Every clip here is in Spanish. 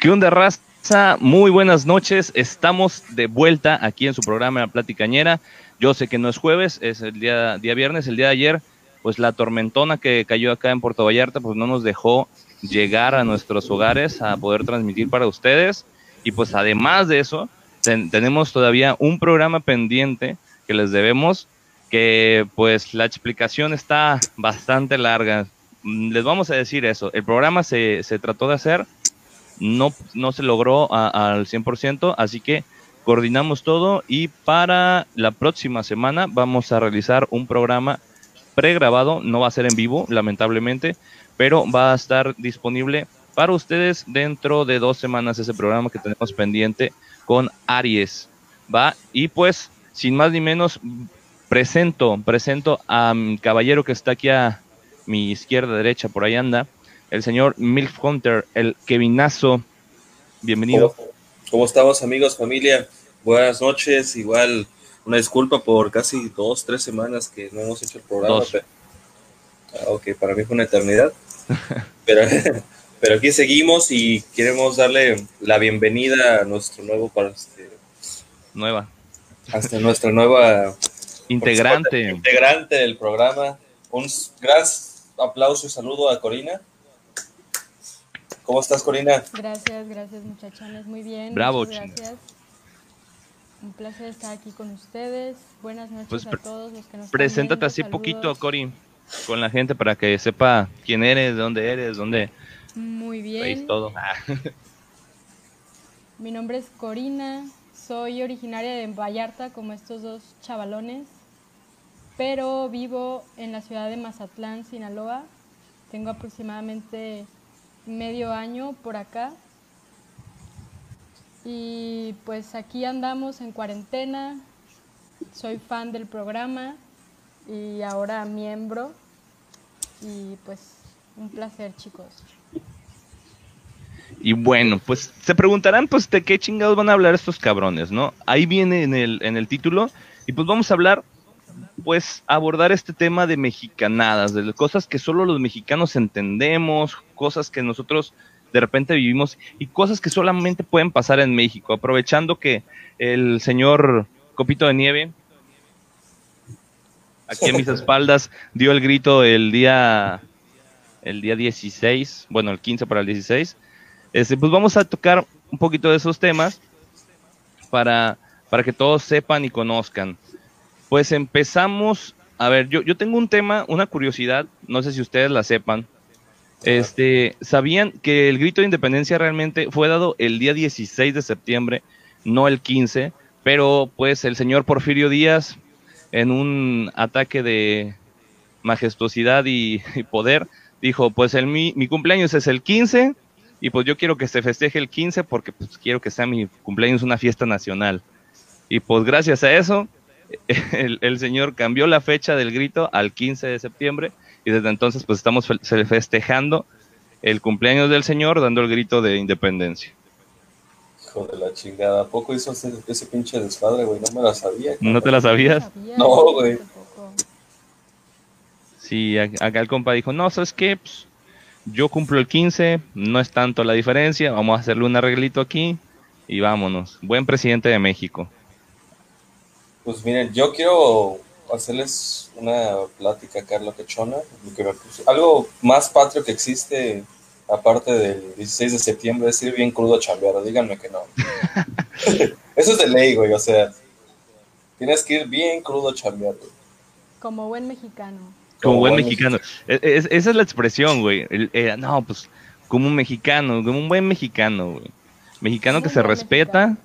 ¿Qué onda, raza? Muy buenas noches. Estamos de vuelta aquí en su programa La Platicañera. Yo sé que no es jueves, es el día, día viernes, el día de ayer, pues la tormentona que cayó acá en Puerto Vallarta, pues no nos dejó llegar a nuestros hogares a poder transmitir para ustedes. Y pues además de eso, tenemos todavía un programa pendiente que les debemos, que pues la explicación está bastante larga. Mm, les vamos a decir eso. El programa se, se trató de hacer, no, no se logró al 100%, así que coordinamos todo y para la próxima semana vamos a realizar un programa pregrabado, no va a ser en vivo, lamentablemente, pero va a estar disponible para ustedes dentro de dos semanas ese programa que tenemos pendiente con Aries, ¿va? Y pues, sin más ni menos, presento, presento a mi caballero que está aquí a mi izquierda, derecha, por ahí anda, el señor Milf Hunter, el Kevinazo. Bienvenido. ¿Cómo, estamos, amigos, familia? Buenas noches. Igual, una disculpa por casi dos, tres semanas que no hemos hecho el programa. Ah, ok, para mí fue una eternidad. pero, pero aquí seguimos y queremos darle la bienvenida a nuestro nuevo para este, nueva hasta nuestra nueva integrante integrante del programa un gran aplauso y saludo a Corina ¿Cómo estás, Corina? Gracias, gracias, muchachones. Muy bien. Bravo, gracias. Un placer estar aquí con ustedes. Buenas noches pues a todos los que nos Preséntate así poquito, Cori, con la gente para que sepa quién eres, dónde eres, dónde. Muy bien. todo. Mi nombre es Corina. Soy originaria de Vallarta, como estos dos chavalones, pero vivo en la ciudad de Mazatlán, Sinaloa. Tengo aproximadamente medio año por acá. Y pues aquí andamos en cuarentena. Soy fan del programa y ahora miembro. Y pues un placer, chicos. Y bueno, pues se preguntarán, pues, de qué chingados van a hablar estos cabrones, ¿no? Ahí viene en el, en el título. Y pues vamos a hablar, pues, abordar este tema de mexicanadas, de cosas que solo los mexicanos entendemos, cosas que nosotros de repente vivimos y cosas que solamente pueden pasar en México, aprovechando que el señor Copito de Nieve, aquí en mis espaldas, dio el grito el día, el día 16, bueno, el 15 para el 16, este, pues vamos a tocar un poquito de esos temas para, para que todos sepan y conozcan. Pues empezamos, a ver, yo, yo tengo un tema, una curiosidad, no sé si ustedes la sepan, este, ¿Sabían que el grito de independencia realmente fue dado el día 16 de septiembre, no el 15? Pero pues el señor Porfirio Díaz, en un ataque de majestuosidad y, poder, dijo, pues el, mi, mi, cumpleaños es el 15 y pues yo quiero que se festeje el 15 porque pues quiero que sea mi cumpleaños una fiesta nacional. Y pues gracias a eso, el, el señor cambió la fecha del grito al 15 de septiembre y desde entonces pues estamos festejando el cumpleaños del Señor dando el grito de independencia. Hijo de la chingada, ¿a poco hizo ese, pinche desmadre, güey? No me la sabía. ¿No te la sabías? No, güey. Sí, acá el compa dijo, no, ¿sabes qué? Pues, yo cumplo el 15, no es tanto la diferencia, vamos a hacerle un arreglito aquí y vámonos. Buen presidente de México. Pues miren, yo quiero hacerles una plática, Carlos Quechona, algo más patrio que existe, aparte del 16 de septiembre, es ir bien crudo a chambear, díganme que no. Eso es de ley, güey, o sea, tienes que ir bien crudo a chambear, Como buen mexicano. Como, buen, mexicano. E, e, esa es la expresión, güey. Eh, no, pues, como un mexicano, como un buen mexicano, güey. Mexicano que se respeta.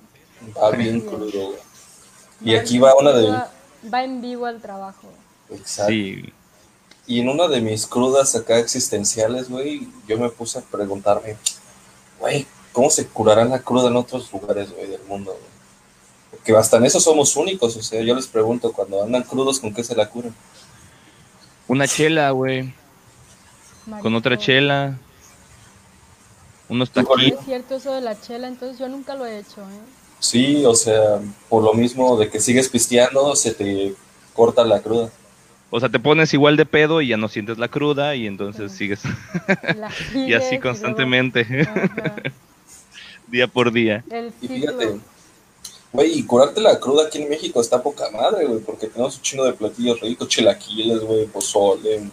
Va bien crudo, güey. Y aquí va una de va en vivo al trabajo. Exacto. Y en una de mis crudas acá existenciales, güey, yo me puse a preguntarme, güey, ¿cómo se curará la cruda en otros lugares, güey, del mundo, güey? Porque hasta en eso somos únicos, o sea, yo les pregunto, cuando andan crudos, ¿con qué se la curan? Una chela, güey. Con otra chela. Unos taquitos. Es cierto eso de la chela, entonces yo nunca lo he hecho, ¿eh? Sí, o sea, por lo mismo de que sigues pisteando, se te corta la cruda. O sea, te pones igual de pedo y ya no sientes la cruda y entonces sigues. y así constantemente. día por día. Y fíjate, güey, y curarte la cruda aquí en México está poca madre, güey, porque tenemos un chingo de platillos ricos, chilaquiles, güey, pozole,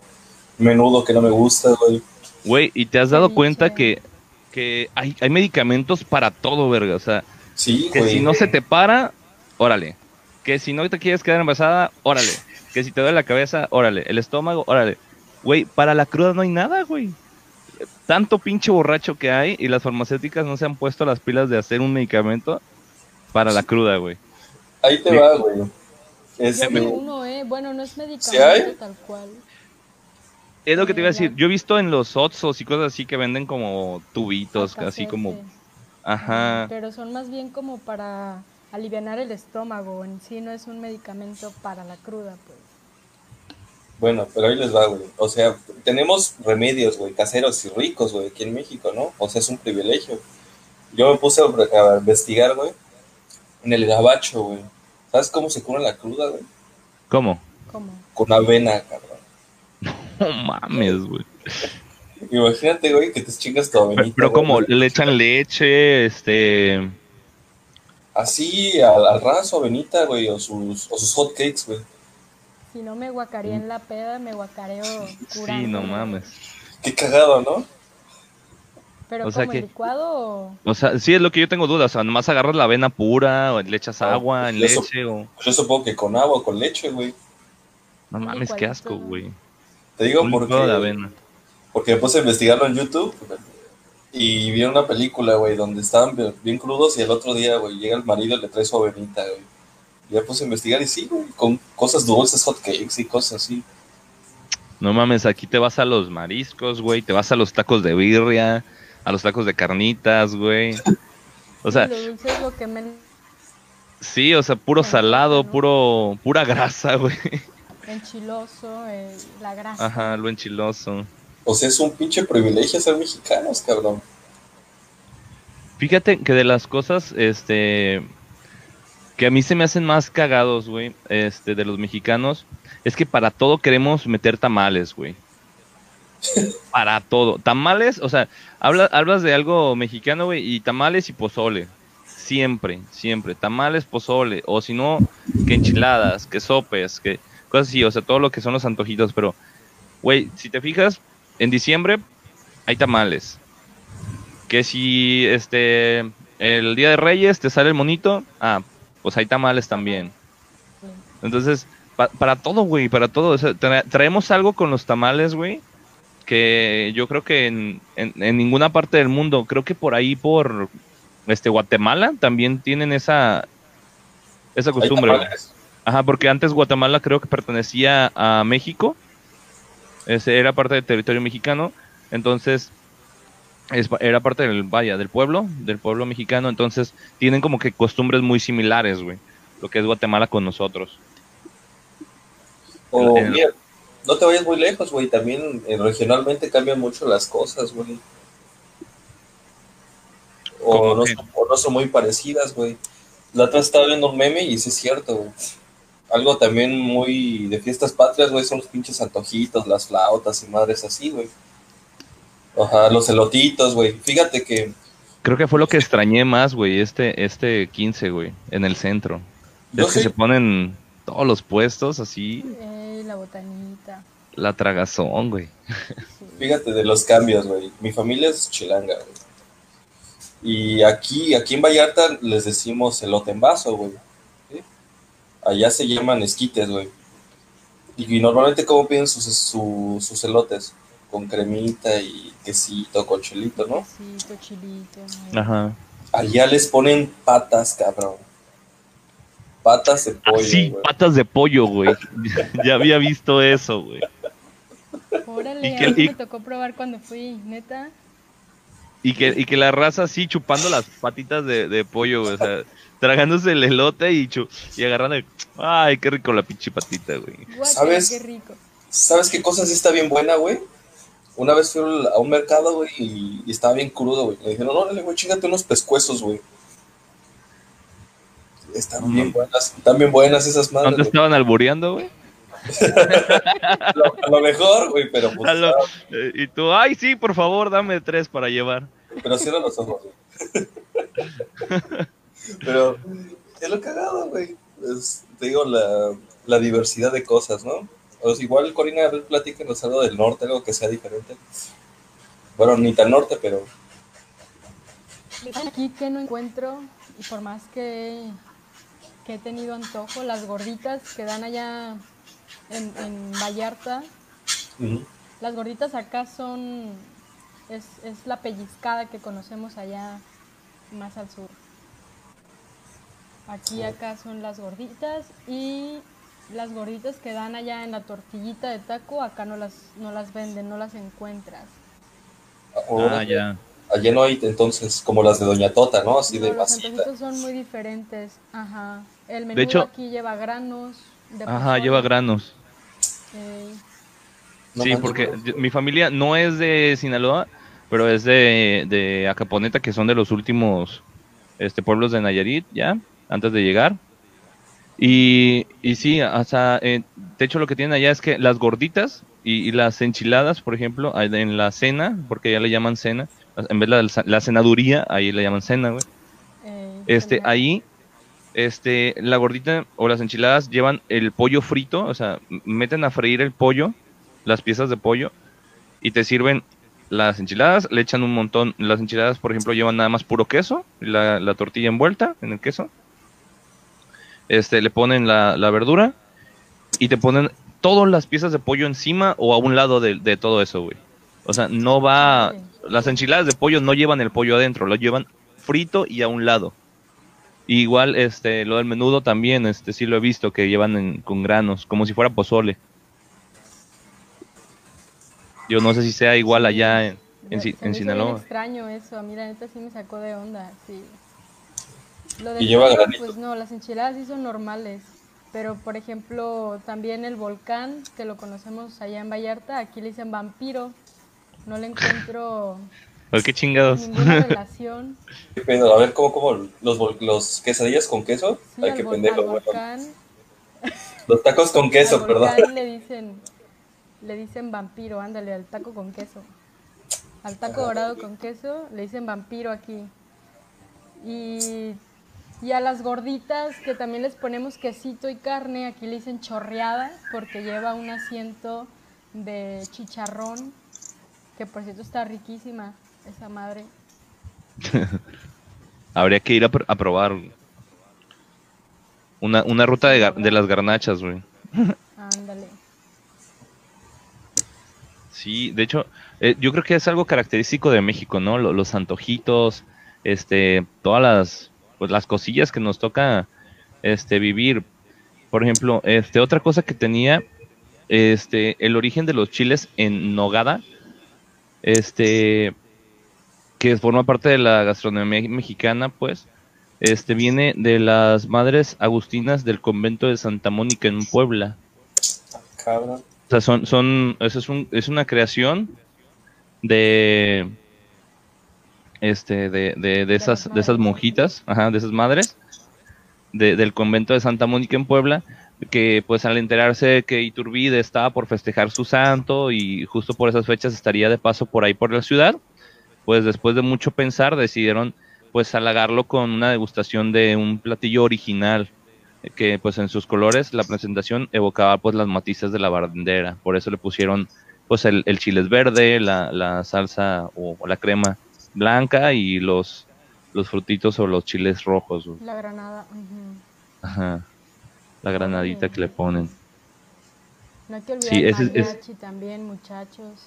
menudo que no me gusta, güey. Güey, y te has dado cuenta que, que hay, hay medicamentos para todo, verga. O sea, Sí, que güey. si no se te para, órale. Que si no te quieres quedar embarazada, órale. Que si te duele la cabeza, órale. El estómago, órale. Güey, para la cruda no hay nada, güey. Tanto pinche borracho que hay y las farmacéuticas no se han puesto las pilas de hacer un medicamento para la cruda, güey. Ahí te va, güey. Yo Este, uno, ¿eh? Bueno, no es medicamento ¿Sí hay? tal cual. Es lo que te iba a decir. Yo he visto en los Otsos y cosas así que venden como tubitos, así como... Ajá. Pero son más bien como para aliviar el estómago. En sí no es un medicamento para la cruda, pues. Bueno, pero ahí les va, güey. O sea, tenemos remedios, güey, caseros y ricos, güey, aquí en México, ¿no? O sea, es un privilegio. Yo me puse a, investigar, güey, en el gabacho, güey. ¿Sabes cómo se cura la cruda, güey? ¿Cómo? ¿Cómo? Con avena, cabrón. No mames, güey. Imagínate, güey, que te chingas tu avenita. Pero güey. como le echan leche, este... Así, al, al raso, avenita, güey, o sus, o sus hot cakes, güey. Si no me guacaré en la peda, me guacareo curando. Sí, no mames. Qué cagado, ¿no? Pero O sea como que- licuado o... O sea, sí es lo que yo tengo dudas. O sea, nomás agarras la avena pura o le echas Ah, agua en eso- leche o... Pues yo supongo que con agua, con leche, güey. No mames, qué asco, güey. Te digo porque... licuado de avena. Porque me puse a investigarlo en YouTube y vi una película, güey, donde estaban bien- crudos y el otro día, güey, llega el marido y le trae su avenita, güey. Y ya puse a investigar y sí, güey, con cosas dulces, hot cakes y cosas así. No mames, aquí te vas a los mariscos, güey. Te vas a los tacos de birria, a los tacos de carnitas, güey. O sea, lo dulce es lo que me... sí, o sea, puro salado, puro, pura grasa, güey. Enchiloso, eh, la grasa. Ajá, lo enchiloso. O sea, es un pinche privilegio ser mexicanos, cabrón. Fíjate que de las cosas, este, que a mí se me hacen más cagados, güey, este, de los mexicanos, es que para todo queremos meter tamales, güey. Para todo. Tamales, o sea, habla- hablas de algo mexicano, güey, y tamales y pozole. Siempre, siempre. Tamales, pozole. O si no, que enchiladas, que sopes, que cosas así, o sea, todo lo que son los antojitos. Pero, güey, si te fijas, en diciembre hay tamales. Que si este el día de Reyes te sale el monito, ah, pues hay tamales también. Entonces, pa- para todo, güey, para todo. O sea, tra- traemos algo con los tamales, güey, que yo creo que en, en- en ninguna parte del mundo, creo que por ahí, por este Guatemala, también tienen esa, esa costumbre. Ajá, porque antes Guatemala creo que pertenecía a México. Era parte del territorio mexicano. Entonces, es- era parte del, vaya, del pueblo, del pueblo mexicano. Entonces, tienen como que costumbres muy similares, güey. Lo que es Guatemala con nosotros. O, el- mira, no te vayas muy lejos, güey. También eh, regionalmente cambian mucho las cosas, güey. O ¿Cómo no, son, o no son muy parecidas, güey. La otra estaba viendo un meme y sí es cierto, güey. Algo también muy de fiestas patrias, güey, son los pinches antojitos, las flautas y madres así, güey. Ajá, los elotitos, güey. Fíjate que Creo que fue lo que extrañé más, güey, este, este 15, güey, en el centro. yo es que se ponen todos los puestos así, Eh, la botanita. la tragazón, güey. sí. fíjate de los cambios, güey. Mi familia es chilanga, güey. Y aquí, aquí en Vallarta les decimos elote en vaso, güey. ¿Sí? Allá se llaman esquites, güey. Y, y normalmente, ¿cómo piden sus, su- sus elotes? Con cremita y quesito, con chilito, ¿no? Quesito, chilito. ¿no? Ajá. Allá les ponen patas, cabrón. Patas de pollo, Así, güey. patas de pollo, güey. ya había visto eso, güey. Órale, Y que- a mí y- me tocó probar cuando fui, neta. Y que, y que la raza así chupando las patitas de, de pollo, güey. O sea, tragándose el elote y, chu- y agarrando. el- Ay, qué rico la pinche patita, güey. ¿Sabes? Qué rico. ¿Sabes qué cosa sí está bien buena, güey? Una vez fui a un mercado, güey, y, y estaba bien crudo, güey. Me dijeron, órale, güey, chingate unos pescuezos, güey. Están No bien mames. buenas, están bien buenas esas ¿No madres, te güey. estaban albureando, güey? A lo, a lo mejor, güey, pero pues, A lo- estaba- eh, y tú, ay, sí, por favor, dame tres para llevar. pero cierra los ojos, güey. Pero es lo cagado, güey. Es, te digo, la, la diversidad de cosas, ¿no? O sea, igual, Corina, a ver, platícanos algo del norte, algo que sea diferente. Bueno, ni tan norte, pero Aquí que no encuentro, y por más que, que he tenido antojo, las gorditas que dan allá en, en Vallarta, las gorditas acá son, es, es la pellizcada que conocemos allá más al sur. Aquí acá son las gorditas y las gorditas que dan allá en la tortillita de taco, acá no las, no las venden, no las encuentras. ahora, Ah, ya. Allí no hay entonces como las de Doña Tota, ¿no? Así No, de los masita. antojitos son muy diferentes. Ajá. El menú hecho- aquí lleva granos. De Ajá, lleva granos. No sí, porque yo- mi familia no es de Sinaloa, pero es de, de Acaponeta, que son de los últimos este, pueblos de Nayarit, ya, antes de llegar. Y, y sí, hasta, eh, de hecho lo que tienen allá es que las gorditas y, y las enchiladas, por ejemplo, en la cena, porque ya le llaman cena, en vez de la, la cenaduría, ahí le llaman cena, güey. ey, Este, genial. ahí, este, la gordita o las enchiladas llevan el pollo frito, o sea, meten a freír el pollo, las piezas de pollo, y te sirven las enchiladas, le echan un montón, las enchiladas, por ejemplo, llevan nada más puro queso, la, la tortilla envuelta en el queso, este, le ponen la, la verdura, y te ponen todas las piezas de pollo encima o a un lado de, de todo eso, güey. O sea, no va, las enchiladas de pollo no llevan el pollo adentro, lo llevan frito y a un lado. Y igual, este, lo del menudo también, este, sí lo he visto, que llevan en- con granos, como si fuera pozole. Yo no sé si sea igual allá en, en, Sinaloa. extraño eso, a mí la neta sí me sacó de onda, sí. Lo Y del lleva pollo, granito. Pues no, las enchiladas sí son normales, pero por ejemplo también el volcán, que lo conocemos allá en Vallarta, aquí le dicen vampiro, no le encuentro Pues qué chingados. ninguna relación. ¿Qué pedo? A ver, ¿cómo, cómo? ¿Los, los quesadillas con queso? Sí, Ay, qué pendejo, Los tacos con queso, al perdón. volcán le dicen, le dicen vampiro, ándale, al taco con queso. Al taco dorado con queso le dicen vampiro aquí. Y, y a las gorditas que también les ponemos quesito y carne, aquí le dicen chorreada porque lleva un asiento de chicharrón, que por cierto está riquísima esa madre. Habría que ir a, pr- a probar una, una ruta de, de las garnachas, güey. Ándale. Sí, de hecho, eh, yo creo que es algo característico de México, ¿no? Lo- Los, antojitos, este, todas las, pues, las cosillas que nos toca, este, vivir. Por ejemplo, este, otra cosa que tenía, este, el origen de los chiles en nogada, este, que forma parte de la gastronomía mexicana, pues, este, viene de las madres agustinas del convento de Santa Mónica en Puebla. Cabrón. O sea, son, son, eso es, un, es una creación de, este, de, de, de esas, de esas monjitas, ajá, de esas madres, de- del convento de Santa Mónica en Puebla, que pues al enterarse que Iturbide estaba por festejar su santo y justo por esas fechas estaría de paso por ahí por la ciudad, pues después de mucho pensar decidieron pues halagarlo con una degustación de un platillo original que pues en sus colores la presentación evocaba pues las matices de la bandera, por eso le pusieron pues el, el chile es verde, la, la salsa o, la crema blanca y los, los frutitos o los chiles rojos, güey. La granada. ajá, la granadita que le ponen. No hay que olvidar Sí, el ese es- es- mariachi también, muchachos.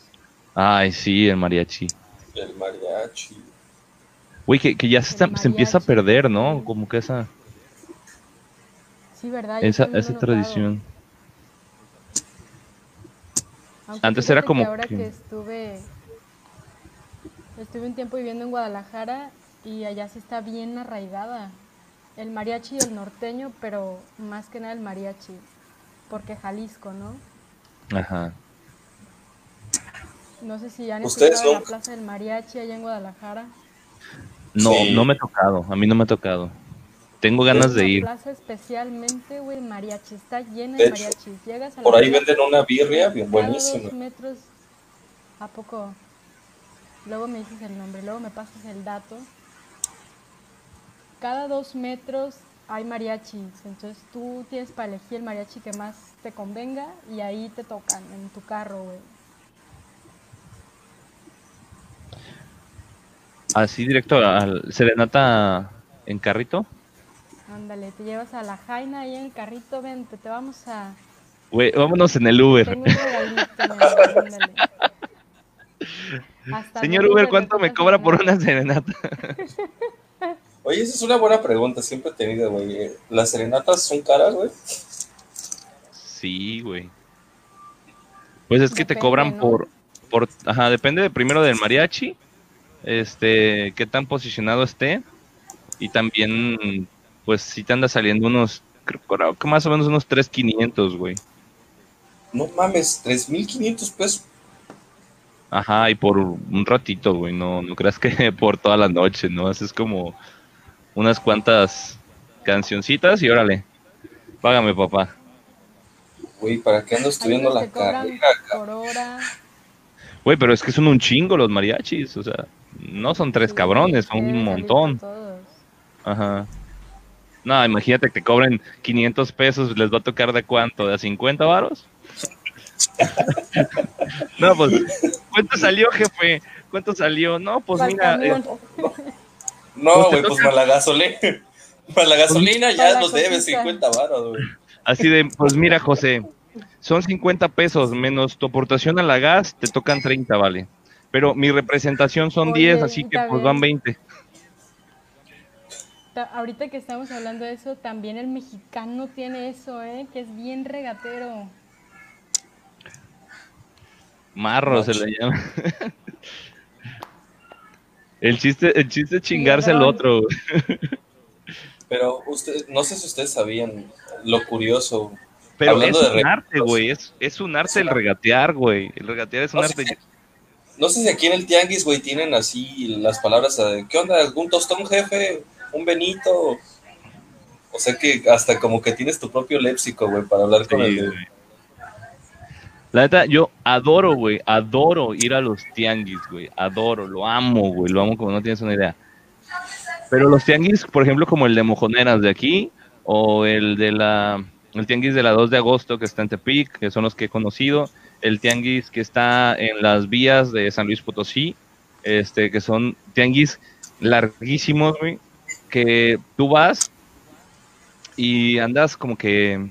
Ay, sí, el mariachi. El mariachi. Güey, que, que ya se, está- se empieza a mariachi, perder, ¿no? Como que esa, Sí, ¿verdad? Yo esa, esa tradición. Aunque Antes era que como ahora que- que estuve estuve un tiempo viviendo en Guadalajara y allá sí está bien arraigada el mariachi y el norteño, pero más que nada el mariachi, porque Jalisco, ¿no? Ajá. No sé si han ¿Ustedes escuchado la? Plaza del Mariachi allá en Guadalajara. No, Sí. no me ha tocado, a mí no me ha tocado. Tengo ganas de La ir. plaza especialmente, güey, mariachi, está llena De de mariachis. Llegas a la Por ahí plaza, venden una birria bien buenísima. dos metros, ¿a poco? Luego me dices el nombre, luego me pasas el dato. cada dos metros hay mariachis. Entonces tú tienes para elegir el mariachi que más te convenga y ahí te tocan en tu carro, güey. Así directo al Serenata en carrito. Ándale, te llevas a la Jaina ahí en el carrito, vente, te vamos a... Güey, vámonos en el Uber. Tengo un regalito, ándale. Hasta Señor Uber, ¿cuánto me cobra por una serenata? Oye, esa es una buena pregunta, siempre he tenido, güey. ¿Las serenatas son caras, güey? Sí, güey. Pues es que te cobran ¿no? por, por, ajá, depende de primero del mariachi, este, qué tan posicionado esté, y también, pues si te anda saliendo unos, creo que más o menos unos 3.500, güey. No mames, 3.500 pesos. Ajá, y por un ratito, güey, no, no creas que por toda la noche, ¿no? Haces como unas cuantas cancioncitas y órale, págame, papá. Güey, ¿para qué ando estudiando la carrera? por hora. Güey, pero es que son un chingo los mariachis, o sea, no son tres Sí, cabrones, son un montón. Ajá. No, imagínate que te cobren 500 pesos, ¿les va a tocar de cuánto? ¿De a 50 varos? no, pues, ¿cuánto salió, jefe? ¿Cuánto salió? No, pues mira, eh. No, Pues güey, pues para la gasolina. Para la gasolina ya la nos debes cosita. 50 varos, güey. así de, pues mira, José, son 50 pesos menos tu aportación a la gas, te tocan 30, vale. Pero mi representación son Oye, 10, así que pues van 20. Ta- Ahorita que estamos hablando de eso, también el mexicano tiene eso, ¿eh? Que es bien regatero. Marro se le llama. El chiste, el chiste es chingarse al otro. güey. Pero usted, no sé si ustedes sabían lo curioso. Pero Hablando es de un arte, güey. Es, es un arte Es el un arte. regatear, güey. El regatear es un No arte. si, no sé si aquí en el tianguis, güey, tienen así las palabras de, ¿qué onda? ¿Un tostón, jefe? ¿Un benito? O sea que hasta como que tienes tu propio léxico, güey, para hablar con Sí, el de... La neta, yo adoro, güey. Adoro ir a los tianguis, güey. Adoro, lo amo, güey. Lo amo como no tienes una idea. Pero los tianguis, por ejemplo, como el de Mojoneras de aquí, o el de la. El tianguis de la 2 de agosto que está en Tepic, que son los que he conocido. El tianguis que está en las vías de San Luis Potosí, este, que son tianguis larguísimos, güey. Que tú vas y andas como que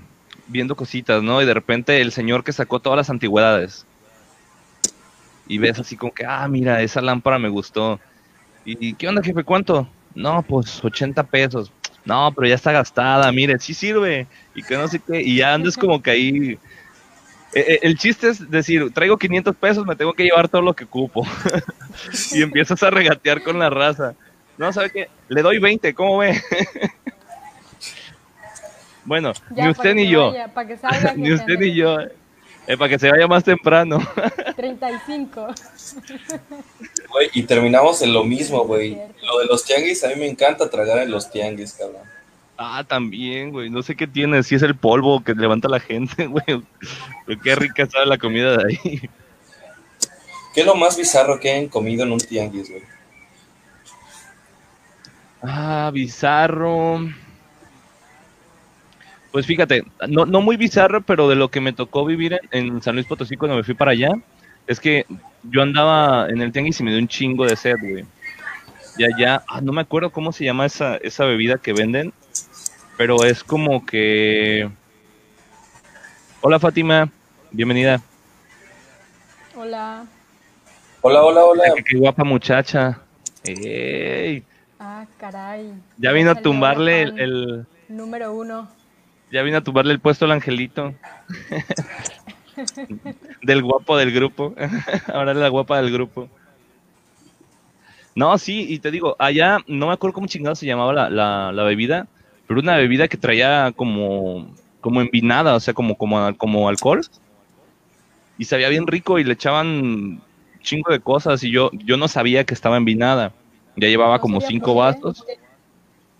viendo cositas, ¿no? Y de repente el señor que sacó todas las antigüedades. Y ves así como que, ah, mira, esa lámpara me gustó. ¿Y qué onda, jefe? ¿Cuánto? No, pues 80 pesos. No, pero ya está gastada, mire, sí sirve. Y que no sé qué. Y ya andas como que ahí. Eh, eh, El chiste es decir, traigo 500 pesos, me tengo que llevar todo lo que cupo. y empiezas a regatear con la raza. No, ¿sabe qué? Le doy 20, ¿cómo ve? bueno, Ya, ni usted ni yo. vaya, para que salga. ni usted ni yo. eh, para que se vaya más temprano. 35. Güey, y terminamos en lo mismo, güey. Lo de los tianguis, a mí me encanta tragar en los tianguis, cabrón. Ah, también, güey. No sé qué tiene, si es el polvo que levanta la gente, güey. Pero qué rica está la comida de ahí. ¿Qué es lo más bizarro que han comido en un tianguis, güey? Ah, bizarro. Pues fíjate, no, no muy bizarro, pero de lo que me tocó vivir en, en San Luis Potosí cuando me fui para allá, es que yo andaba en el tianguis y me dio un chingo de sed, güey. Y allá, ah, no me acuerdo cómo se llama esa, esa bebida que venden, pero es como que... Hola Fátima, bienvenida. Hola. Hola, hola, hola. Qué, qué guapa muchacha. Ey, Ah, caray. ya vino a tumbarle el- Número uno. Ya vino a tumbarle el puesto al angelito. del guapo del grupo. Ahora es la guapa del grupo. No, sí, y te digo, allá no me acuerdo cómo chingado se llamaba la, la, la bebida, pero una bebida que traía como, como envinada, o sea, como, como, como alcohol. Y sabía bien rico y le echaban chingo de cosas y yo, yo no sabía que estaba envinada. Ya llevaba ¿No como cinco vasos.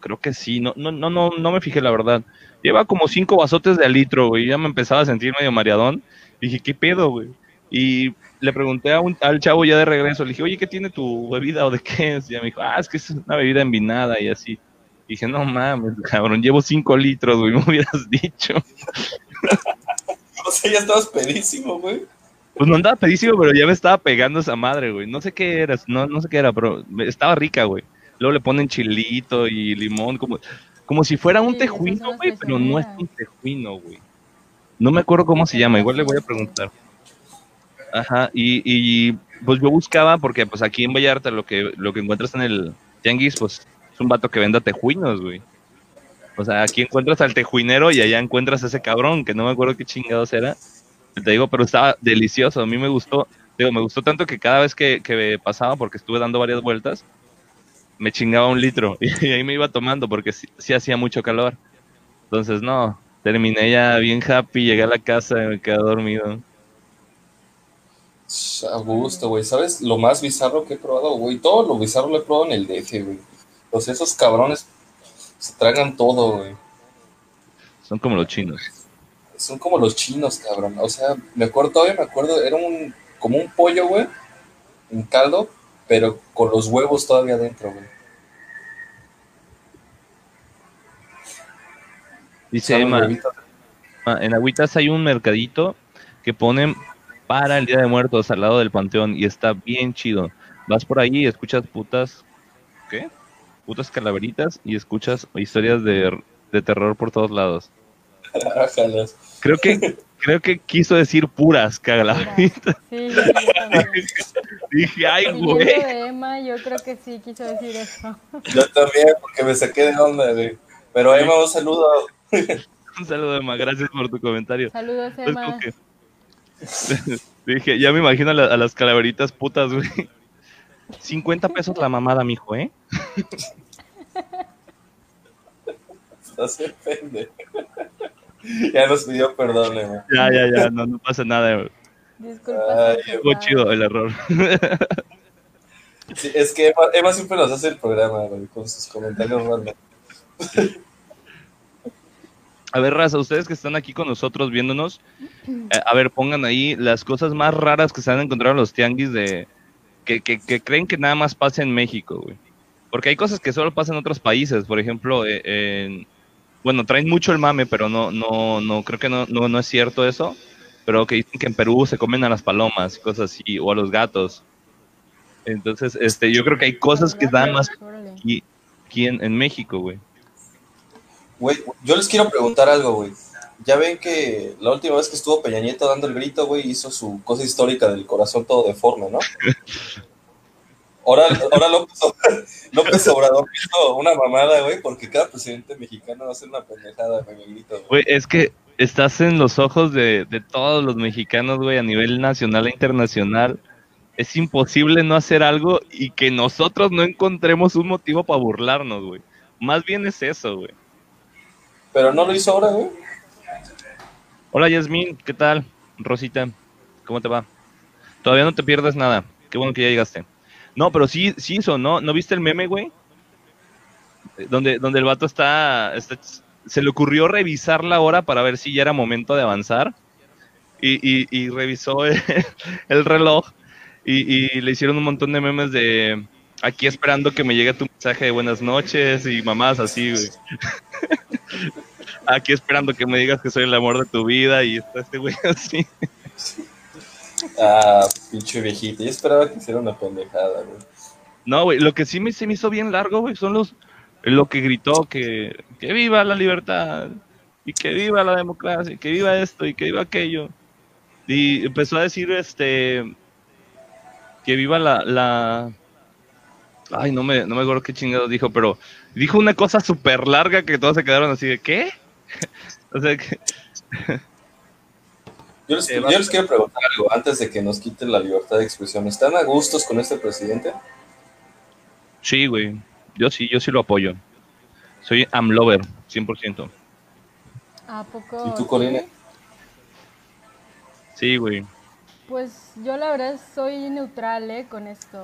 Creo que sí, no, no, no, no, no me fijé la verdad. Lleva como cinco vasotes de al litro, güey. Ya me empezaba a sentir medio mareadón. Dije, ¿qué pedo, güey? Y le pregunté a un, al chavo ya de regreso, le dije, oye, ¿qué tiene tu bebida o de qué es? Y ya me dijo, ah, es que es una bebida envinada y así. dije, no mames, cabrón, llevo cinco litros, güey, me hubieras dicho. o sea, ya estabas pedísimo, güey. Pues no andaba pedísimo, pero ya me estaba pegando esa madre, güey. No sé qué era, no, no sé qué era, pero estaba rica, güey. Luego le ponen chilito y limón, como, como si fuera un tejuino, güey, pero no es un tejuino, güey. No me acuerdo cómo se llama, igual le voy a preguntar. Ajá, y, y pues yo buscaba, porque pues aquí en Vallarta lo que, lo que encuentras en el tianguis, pues es un vato que venda tejuinos, güey. O sea, aquí encuentras al tejuinero y allá encuentras a ese cabrón, que no me acuerdo qué chingados era. Te digo, pero estaba delicioso, a mí me gustó. Digo, me gustó tanto que cada vez que, que pasaba, porque estuve dando varias vueltas, me chingaba un litro y ahí me iba tomando porque sí, hacía mucho calor. Entonces, no, terminé ya bien happy, llegué a la casa y me quedé dormido. A gusto, güey. ¿Sabes lo más bizarro que he probado, güey? Todo lo bizarro lo he probado en el DF, güey. Pues esos cabrones se tragan todo, güey. Son como los chinos. Son como los chinos, cabrón. O sea, me acuerdo, todavía me acuerdo, era un, como un pollo, güey, un caldo, pero con los huevos todavía adentro, güey. Dice Emma, ah, en Agüitas hay un mercadito que ponen para el Día de Muertos al lado del Panteón y está bien chido. Vas por ahí y escuchas putas, ¿qué? Putas calaveritas y escuchas historias de, de terror por todos lados. creo que creo que quiso decir puras calaveritas. Sí, Dije, ay, güey. de Emma, yo creo que sí quiso decir eso. Yo también, porque me saqué de onda, güey. Pero Emma, un saludo. un saludo, Emma. Gracias por tu comentario. Saludos, Emma. Dije, ya me imagino a, las calaveritas putas, güey. 50 pesos la mamada, mijo, ¿eh? Se ofende. Ya nos pidió perdón, güey. Ya, ya, ya, no, no pasa nada, güey. Disculpa. Fue chido el error. Sí, es que Emma, siempre nos hace el programa, güey, con sus comentarios raros. A ver, Raza, ustedes que están aquí con nosotros viéndonos, eh, a ver, pongan ahí las cosas más raras que se han encontrado en los tianguis de que, que, creen que nada más pasa en México, güey. Porque hay cosas que solo pasan en otros países, por ejemplo, eh, bueno, traen mucho el mame, pero no, no, no, creo que no, no, no es cierto eso, pero que dicen que en Perú se comen a las palomas y cosas así, o a los gatos. Entonces, este, yo creo que hay cosas que dan más aquí, en, en México, güey. Güey, yo les quiero preguntar algo, güey. Ya ven que la última vez que estuvo Peña Nieto dando el grito, güey, hizo su cosa histórica del corazón todo deforme, ¿no? Ahora, ahora López, López Obrador hizo una mamada, güey, porque cada presidente mexicano va a hacer una pendejada, güey, el grito. Güey, es que estás en los ojos de, de todos los mexicanos, güey, a nivel nacional e internacional. Es imposible no hacer algo y que nosotros no encontremos un motivo para burlarnos, güey. Más bien es eso, güey. Pero no lo hizo ahora, güey. Hola, Yasmin, ¿qué tal? Rosita, ¿cómo te va? Todavía no te pierdes nada. Qué bueno que ya llegaste. No, pero sí, sí hizo, ¿no? ¿No viste el meme, güey? Donde, donde el vato está, se le ocurrió revisar la hora para ver si ya era momento de avanzar. Y, y, revisó el, reloj y, y, le hicieron un montón de memes de aquí esperando que me llegue tu mensaje de buenas noches y mamás así, güey. aquí esperando que me digas que soy el amor de tu vida y está este güey así. Ah, pinche viejito. Yo esperaba que hiciera una pendejada, güey. No, güey, lo que sí me, se me hizo bien largo, güey, son los. Lo que gritó que, que viva la libertad y que viva la democracia y que viva esto y que viva aquello. Y empezó a decir, este. Que viva la. la ay, no me, no me acuerdo qué chingado dijo, pero dijo una cosa súper larga que todos se quedaron así de, ¿qué? o sea que... yo, les, quiero preguntar algo antes de que nos quiten la libertad de expresión. ¿Están a gustos con este presidente? Sí, güey. Yo sí, yo sí lo apoyo. Soy amlover, 100%. ¿A poco? ¿Y tú, Corina? Sí, güey. Pues yo la verdad soy neutral, ¿eh? Con esto.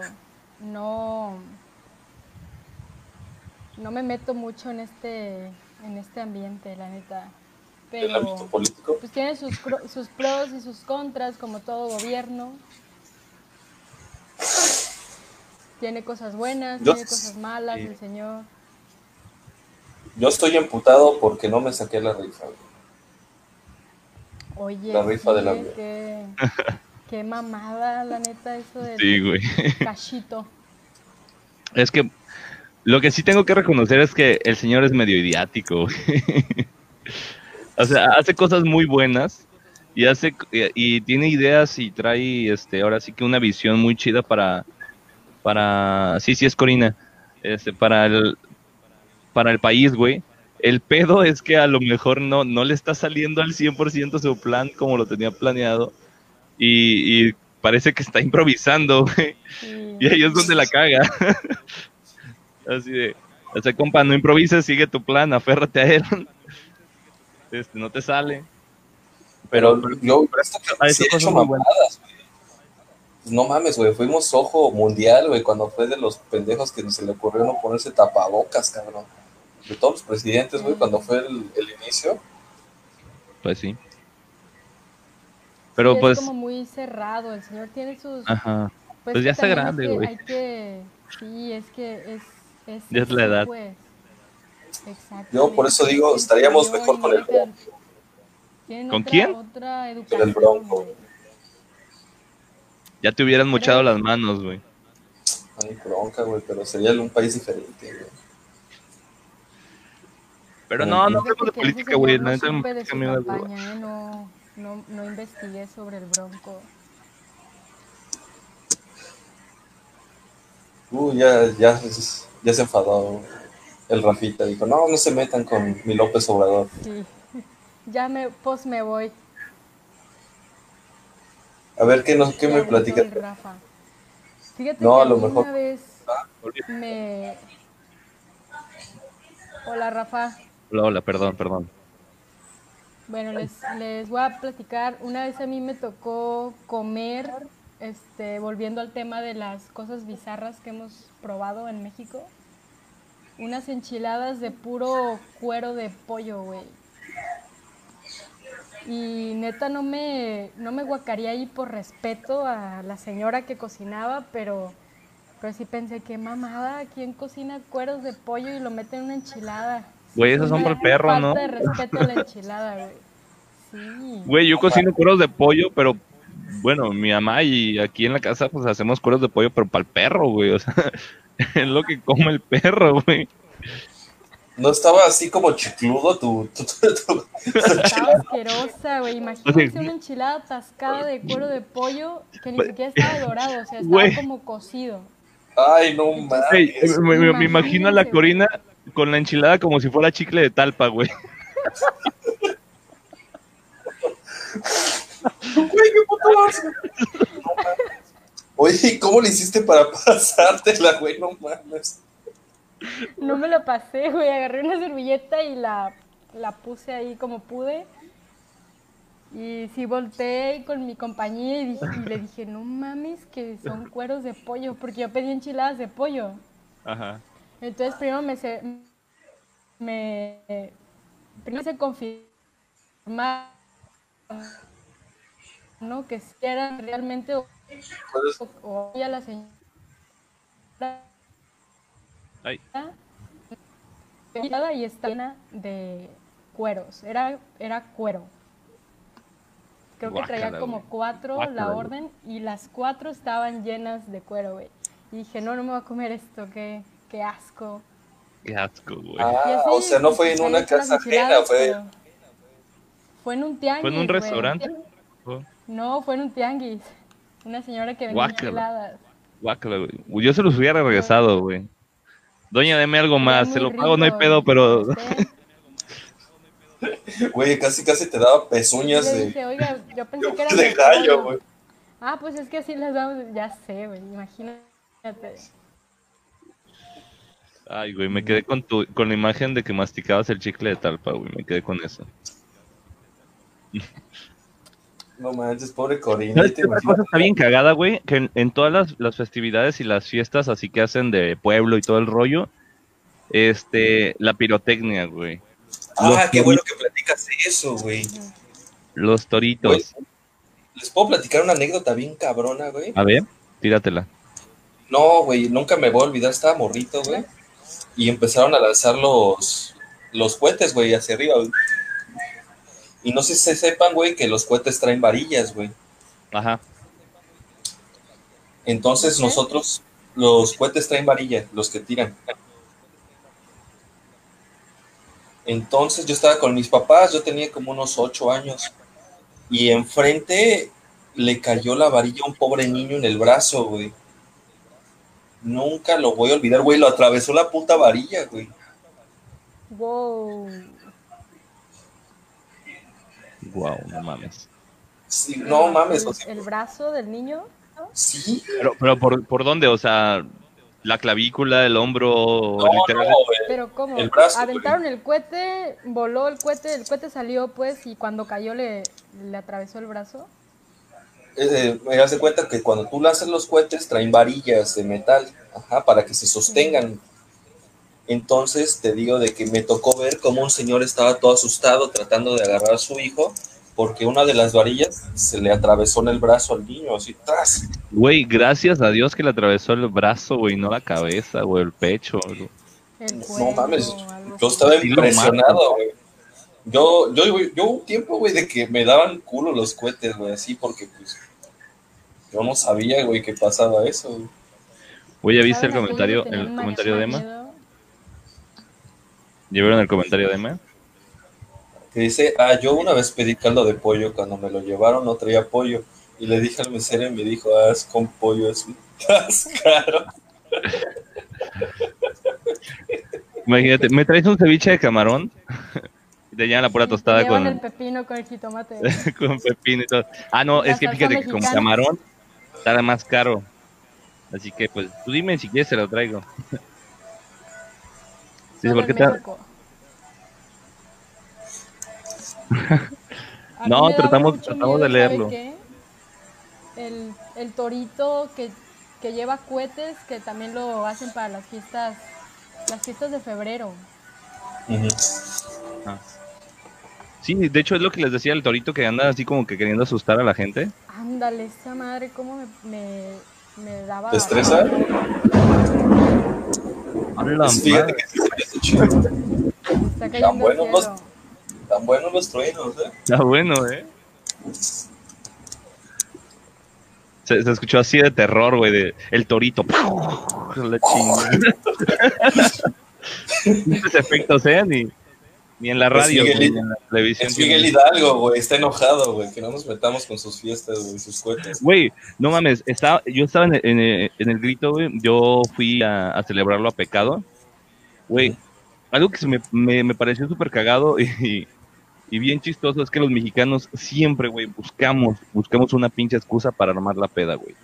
No no me meto mucho en este, en este ambiente, la neta. Pero, ¿El ámbito político? Pues tiene sus, sus pros y sus contras, como todo gobierno. Tiene cosas buenas, tiene cosas malas, el señor. yo estoy emputado porque no me saqué la rifa. Oye, La rifa sí, de la qué, qué mamada, la neta, eso del Sí, güey. cachito. Es que lo que sí tengo que reconocer es que el señor es medio idiático. güey. O sea, hace cosas muy buenas y hace y, tiene ideas y trae este ahora sí que una visión muy chida para para sí, sí es Corina. Este para el para el país, güey. El pedo es que a lo mejor no no le está saliendo al 100% su plan como lo tenía planeado y, parece que está improvisando, güey. Y ahí es donde la caga. Así de, compa, no improvises, sigue tu plan, aférrate a él. Este, no te sale. Pero yo, pero esto Ah, que eso sí he hecho mamadas. Pues no mames, güey, fuimos ojo mundial, güey, cuando fue de los pendejos que se le ocurrió no ponerse tapabocas, cabrón. De todos los presidentes, güey, cuando fue el, el inicio. Pues sí. Sí, Pero es pues, como muy cerrado, el señor tiene sus... ajá. Pues, Pues ya está grande, que- güey. Hay que, sí, es que es... es Ya es la edad. Pues. Exacto. Yo por eso digo, estaríamos mejor con el Bronco. ¿Con quién? Otra el Bronco. güey. Ya te hubieran mochado las manos, güey. Ay, bronca, güey, pero sería un país diferente, güey. Pero no, no hablemos de política, güey. no ¿eh? no, no, no investigué sobre el Bronco. Uh, ya, ya, ya se enfadó el Rafita. Dijo, no, no se metan con mi López Obrador. Sí. Ya me, pues me voy. A ver, ¿qué, nos, qué me platica? el Rafa. Fíjate No, que a lo mejor- una vez me... Hola Rafa. Hola, hola, perdón, perdón. Bueno, les, les voy a platicar. Una vez a mí me tocó comer, este, volviendo al tema de las cosas bizarras que hemos probado en México, unas enchiladas de puro cuero de pollo, güey. Y neta no me, no me guacaría ahí por respeto a la señora que cocinaba, pero, pero sí pensé, qué mamada, ¿quién cocina cueros de pollo y lo mete en una enchilada? Güey, esos Es son para el perro, ¿no? Falta de respeto a la enchilada, güey. Sí. Güey, yo cocino cueros de pollo, pero bueno, mi mamá y aquí en la casa pues hacemos cueros de pollo, pero para el perro, güey. O sea, es lo que come el perro, güey. ¿No estaba así como chicludo tu... tu, tu- tu- Estaba asquerosa, güey. Sea, una enchilada atascada de cuero de pollo que ni siquiera estaba dorado, o sea, estaba Güey. como cocido. Ay, no mames. Me, me- me imagino a la Corina con la enchilada como si fuera chicle de talpa, güey. Güey, qué puto asco. No mames. Oye, ¿y ¿cómo le hiciste para pasártela, güey? No mames. No me lo pasé, güey. Agarré una servilleta y la, la puse ahí como pude. Y sí volteé con mi compañía y, dije- y le dije, no mames, que son cueros de pollo, porque yo pedí enchiladas de pollo. Ajá. Entonces primero me se, me primero se confirma no que si eran realmente o, o ya la señora Ay. y está llena de cueros, era era cuero. Creo que traía como cuatro Guácala, la orden y las cuatro estaban llenas de cuero, güey. Y dije, no, no me voy a comer esto, qué, qué asco. Qué asco, güey. Ah, o sea, no fue en una casa ajena, fue... pero- Fue en un tianguis. ¿Fue en un restaurante? No, fue en un tianguis. Una señora que vendía enchiladas. guácala, güey. Yo se los hubiera regresado, güey. Doña, deme algo más. Se lo pago, no hay rico, pedo, pero. Güey, casi casi te daba pezuñas de, oiga, yo pensé que era de gallo, pollo". güey. Ah, pues es que así las damos. Ya sé, güey, imagínate. Ay, güey, me quedé con tu, con la imagen de que masticabas el chicle de talpa, güey. Me quedé con eso. No manches, pobre Corina. ¿Sabes ¿te qué otra cosa está bien cagada, güey? Que en, en todas las, las festividades y las fiestas así que hacen de pueblo y todo el rollo, este, la pirotecnia, güey. Ah, Los qué bueno que platicas eso, güey. Los toritos. Güey, ¿Les puedo platicar una anécdota bien cabrona, güey? A ver, tíratela. No, güey, nunca me voy a olvidar, estaba morrito, güey. Y empezaron a lanzar los, los cohetes, güey, hacia arriba, güey. Y no sé si se sepan, güey, que los cohetes traen varillas, güey. Ajá. Entonces ¿Qué? nosotros, los cohetes traen varilla, los que tiran. Entonces yo estaba con mis papás, yo tenía como unos ocho años. Y enfrente le cayó la varilla a un pobre niño en el brazo, güey. Nunca lo voy a olvidar, güey. Lo atravesó la puta varilla, güey. Wow. Wow, no mames. Sí, no mames, El, o sea, el brazo del niño. sí. Pero, pero ¿por, ¿por dónde? O sea, la clavícula, el hombro, No, no, literal-. Pero ¿cómo? El brazo, Aventaron el cohete, voló el cohete, el cohete salió pues y cuando cayó le, le atravesó el brazo. Eh, me das de cuenta que cuando tú lanzas los cohetes traen varillas de metal, ajá, para que se sostengan. Entonces te digo de que me tocó ver cómo un señor estaba todo asustado tratando de agarrar a su hijo porque una de las varillas se le atravesó en el brazo al niño, así tras. Güey, gracias a Dios que le atravesó el brazo, güey, no la cabeza, güey, el pecho. güey. El No mames, yo estaba impresionado, güey. Yo, yo, güey, yo hubo un tiempo, güey, de que me daban culo los cohetes, güey, así porque pues yo no sabía, güey, que pasaba eso, güey. ¿ya viste el ¿Saben a quién le comentario, el comentario de Emma? Vieron el comentario de Emma? que dice, ah, yo una vez pedí caldo de pollo, cuando me lo llevaron no traía pollo, y le dije al mesero y me dijo, ah, es con pollo, es más caro. Imagínate, ¿me traes un ceviche de camarón? Y te llevan la pura tostada con, el pepino con el jitomate. con pepino y todo. Ah, no, La es que fíjate que con mexicana. camarón estará más caro. Así que, pues, tú dime si quieres, se lo traigo. Sí, Solo ¿por qué te- No, tratamos- tratamos de miedo, ¿sabe leerlo. El, el torito que, que lleva cohetes, que también lo hacen para las fiestas, las fiestas de febrero. Ujú. Sí, de hecho es lo que les decía el torito que anda así como que queriendo asustar a la gente. Ándale, esa madre, cómo me, me, me daba. ¿Te estresa? Fíjate que sí se hace chido. Está cayendo Tan buenos los-. Tan buenos los truenos, ¿eh? Está bueno, ¿eh? Se, se escuchó así de terror, güey, de el torito. La efectos, ¿eh? Ni, ni en la Es radio, Miguel- ni en la televisión. Es Miguel Hidalgo, güey, está enojado, güey, que no nos metamos con sus fiestas, güey, sus cohetes. Güey, no mames, estaba, yo estaba en, en- en el grito, güey. Yo fui a, a celebrarlo a pecado. Güey, algo que se me, me, me pareció súper cagado y, y bien chistoso es que los mexicanos siempre, güey, buscamos, buscamos una pinche excusa para armar la peda, güey.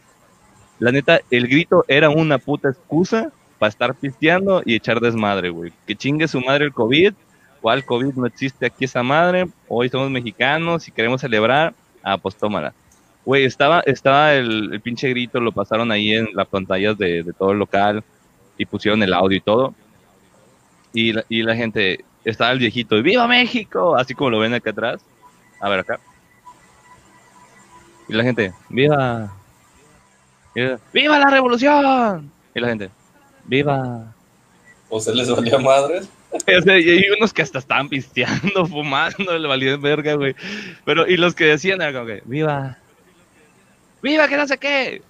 La neta, el grito era una puta excusa para estar pisteando y echar desmadre, güey. Que chingue su madre el COVID. ¿Cuál COVID no existe aquí esa madre? Hoy somos mexicanos y queremos celebrar. Ah, pues tómala. Güey, estaba, estaba el, el pinche grito, lo pasaron ahí en las pantallas de, de todo el local y pusieron el audio y todo. Y la, y la gente, estaba el viejito, ¡Viva México! Así como lo ven acá atrás. A ver acá. Y la gente, ¡Viva! La- ¡Viva la revolución! Y la gente, ¡Viva! O se les valía madres. O sea, y hay unos que hasta estaban pisteando, fumando, le valían verga, güey. Pero, y los que decían era como que, ¡Viva! ¡Viva que no sé qué!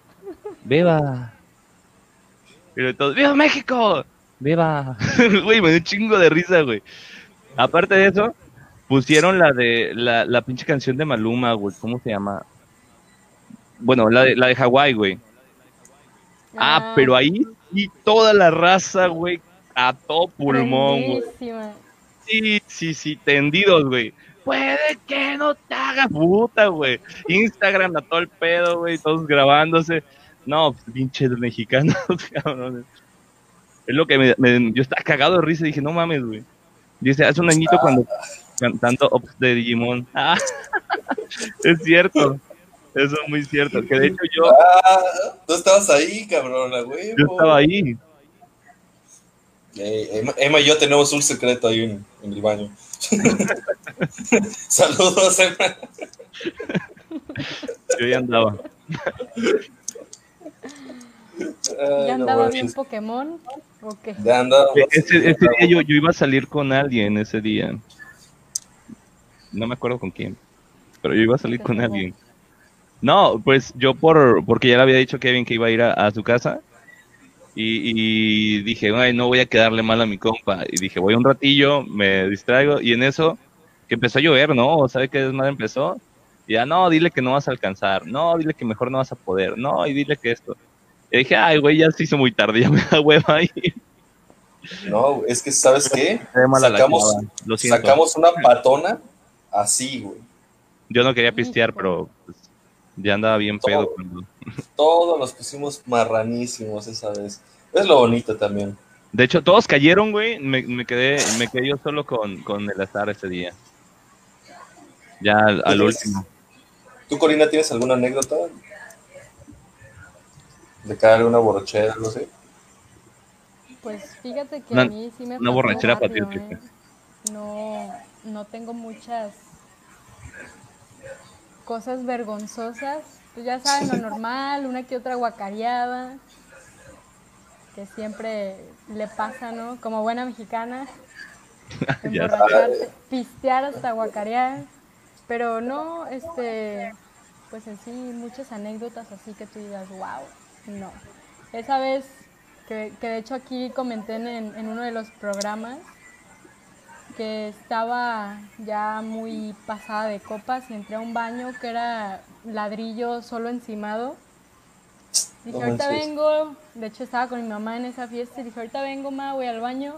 ¡Viva! Y todos, ¡Viva México! ¡Viva! Güey, me dio un chingo de risa, güey. Aparte de eso, pusieron la de, la, la pinche canción de Maluma, güey. ¿Cómo se llama? Bueno, la de, la de Hawái, güey. Ah, pero ahí sí toda la raza, güey, a todo pulmón, güey. Sí, sí, sí, tendidos, güey. Puede que no te haga puta, güey. Instagram a todo el pedo, güey, todos grabándose. No, pues, pinches mexicanos, cabrones. Es lo que me, me- yo estaba cagado de risa y dije, no mames, güey. Dice, hace un añito cuando cantando Ops de Digimon. Ah, es cierto. Eso es muy cierto. Que de hecho yo, Ah, tú estabas ahí, cabrona, güey. yo estaba ahí. Eh, Emma, Emma y yo tenemos un secreto ahí en, en el baño. Saludos, Emma. Yo ya andaba. Ay, Ya no andaba manches. bien Pokémon. De anda. E- Ese, ese día yo, yo iba a salir con alguien ese día. No me acuerdo con quién. Pero yo iba a salir con alguien. No, pues yo por porque ya le había dicho a Kevin que iba a ir a, a su casa. Y, y dije, ay, no voy a quedarle mal a mi compa. Y dije, voy un ratillo, me distraigo. Y en eso, que empezó a llover, ¿no? ¿Sabe qué desmadre empezó? Y ya, no, dile que no vas a alcanzar. No, dile que mejor no vas a poder. No, y dile que esto. Y dije, ay, güey, ya se hizo muy tarde, ya me da hueva ir. No, es que, ¿sabes qué? Sacamos, Lo sacamos una patona así, güey. Yo no quería pistear, pero pues, ya andaba bien Todo. pedo. cuando- Todos nos pusimos marranísimos esa vez. Es lo bonito también. De hecho, todos cayeron, güey. Me, me quedé, me quedé yo solo con, con el azar ese día. Ya al, al ¿Tienes- último. ¿Tú, Corina, tienes alguna anécdota? De caer una borrachera, no sé. Pues fíjate que Una- a mí sí me una borrachera rápido, patriótica. ¿eh? No, no tengo muchas cosas vergonzosas. Pues ya saben, lo normal, una que otra guacareada, que siempre le pasa, ¿no? Como buena mexicana, Ya emborracharte, pistear hasta guacarear. Pero no, este, pues en sí, muchas anécdotas así que tú digas, wow, no. Esa vez, que, que de hecho aquí comenté en, en uno de los programas, que estaba ya muy pasada de copas y entré a un baño que era ladrillo solo encimado. Dije, No ahorita vengo, de hecho estaba con mi mamá en esa fiesta y dije, ahorita vengo, ma, voy al baño.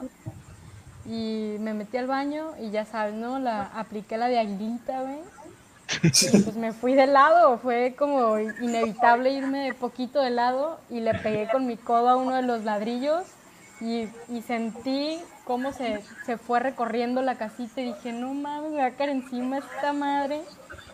Y me metí al baño y ya sabes, ¿no? La, apliqué la de aguilita, güey. Pues me fui de lado, fue como inevitable irme de poquito de lado y le pegué con mi codo a uno de los ladrillos y, y sentí cómo se, se fue recorriendo la casita y dije, no mames, me va a caer encima esta madre.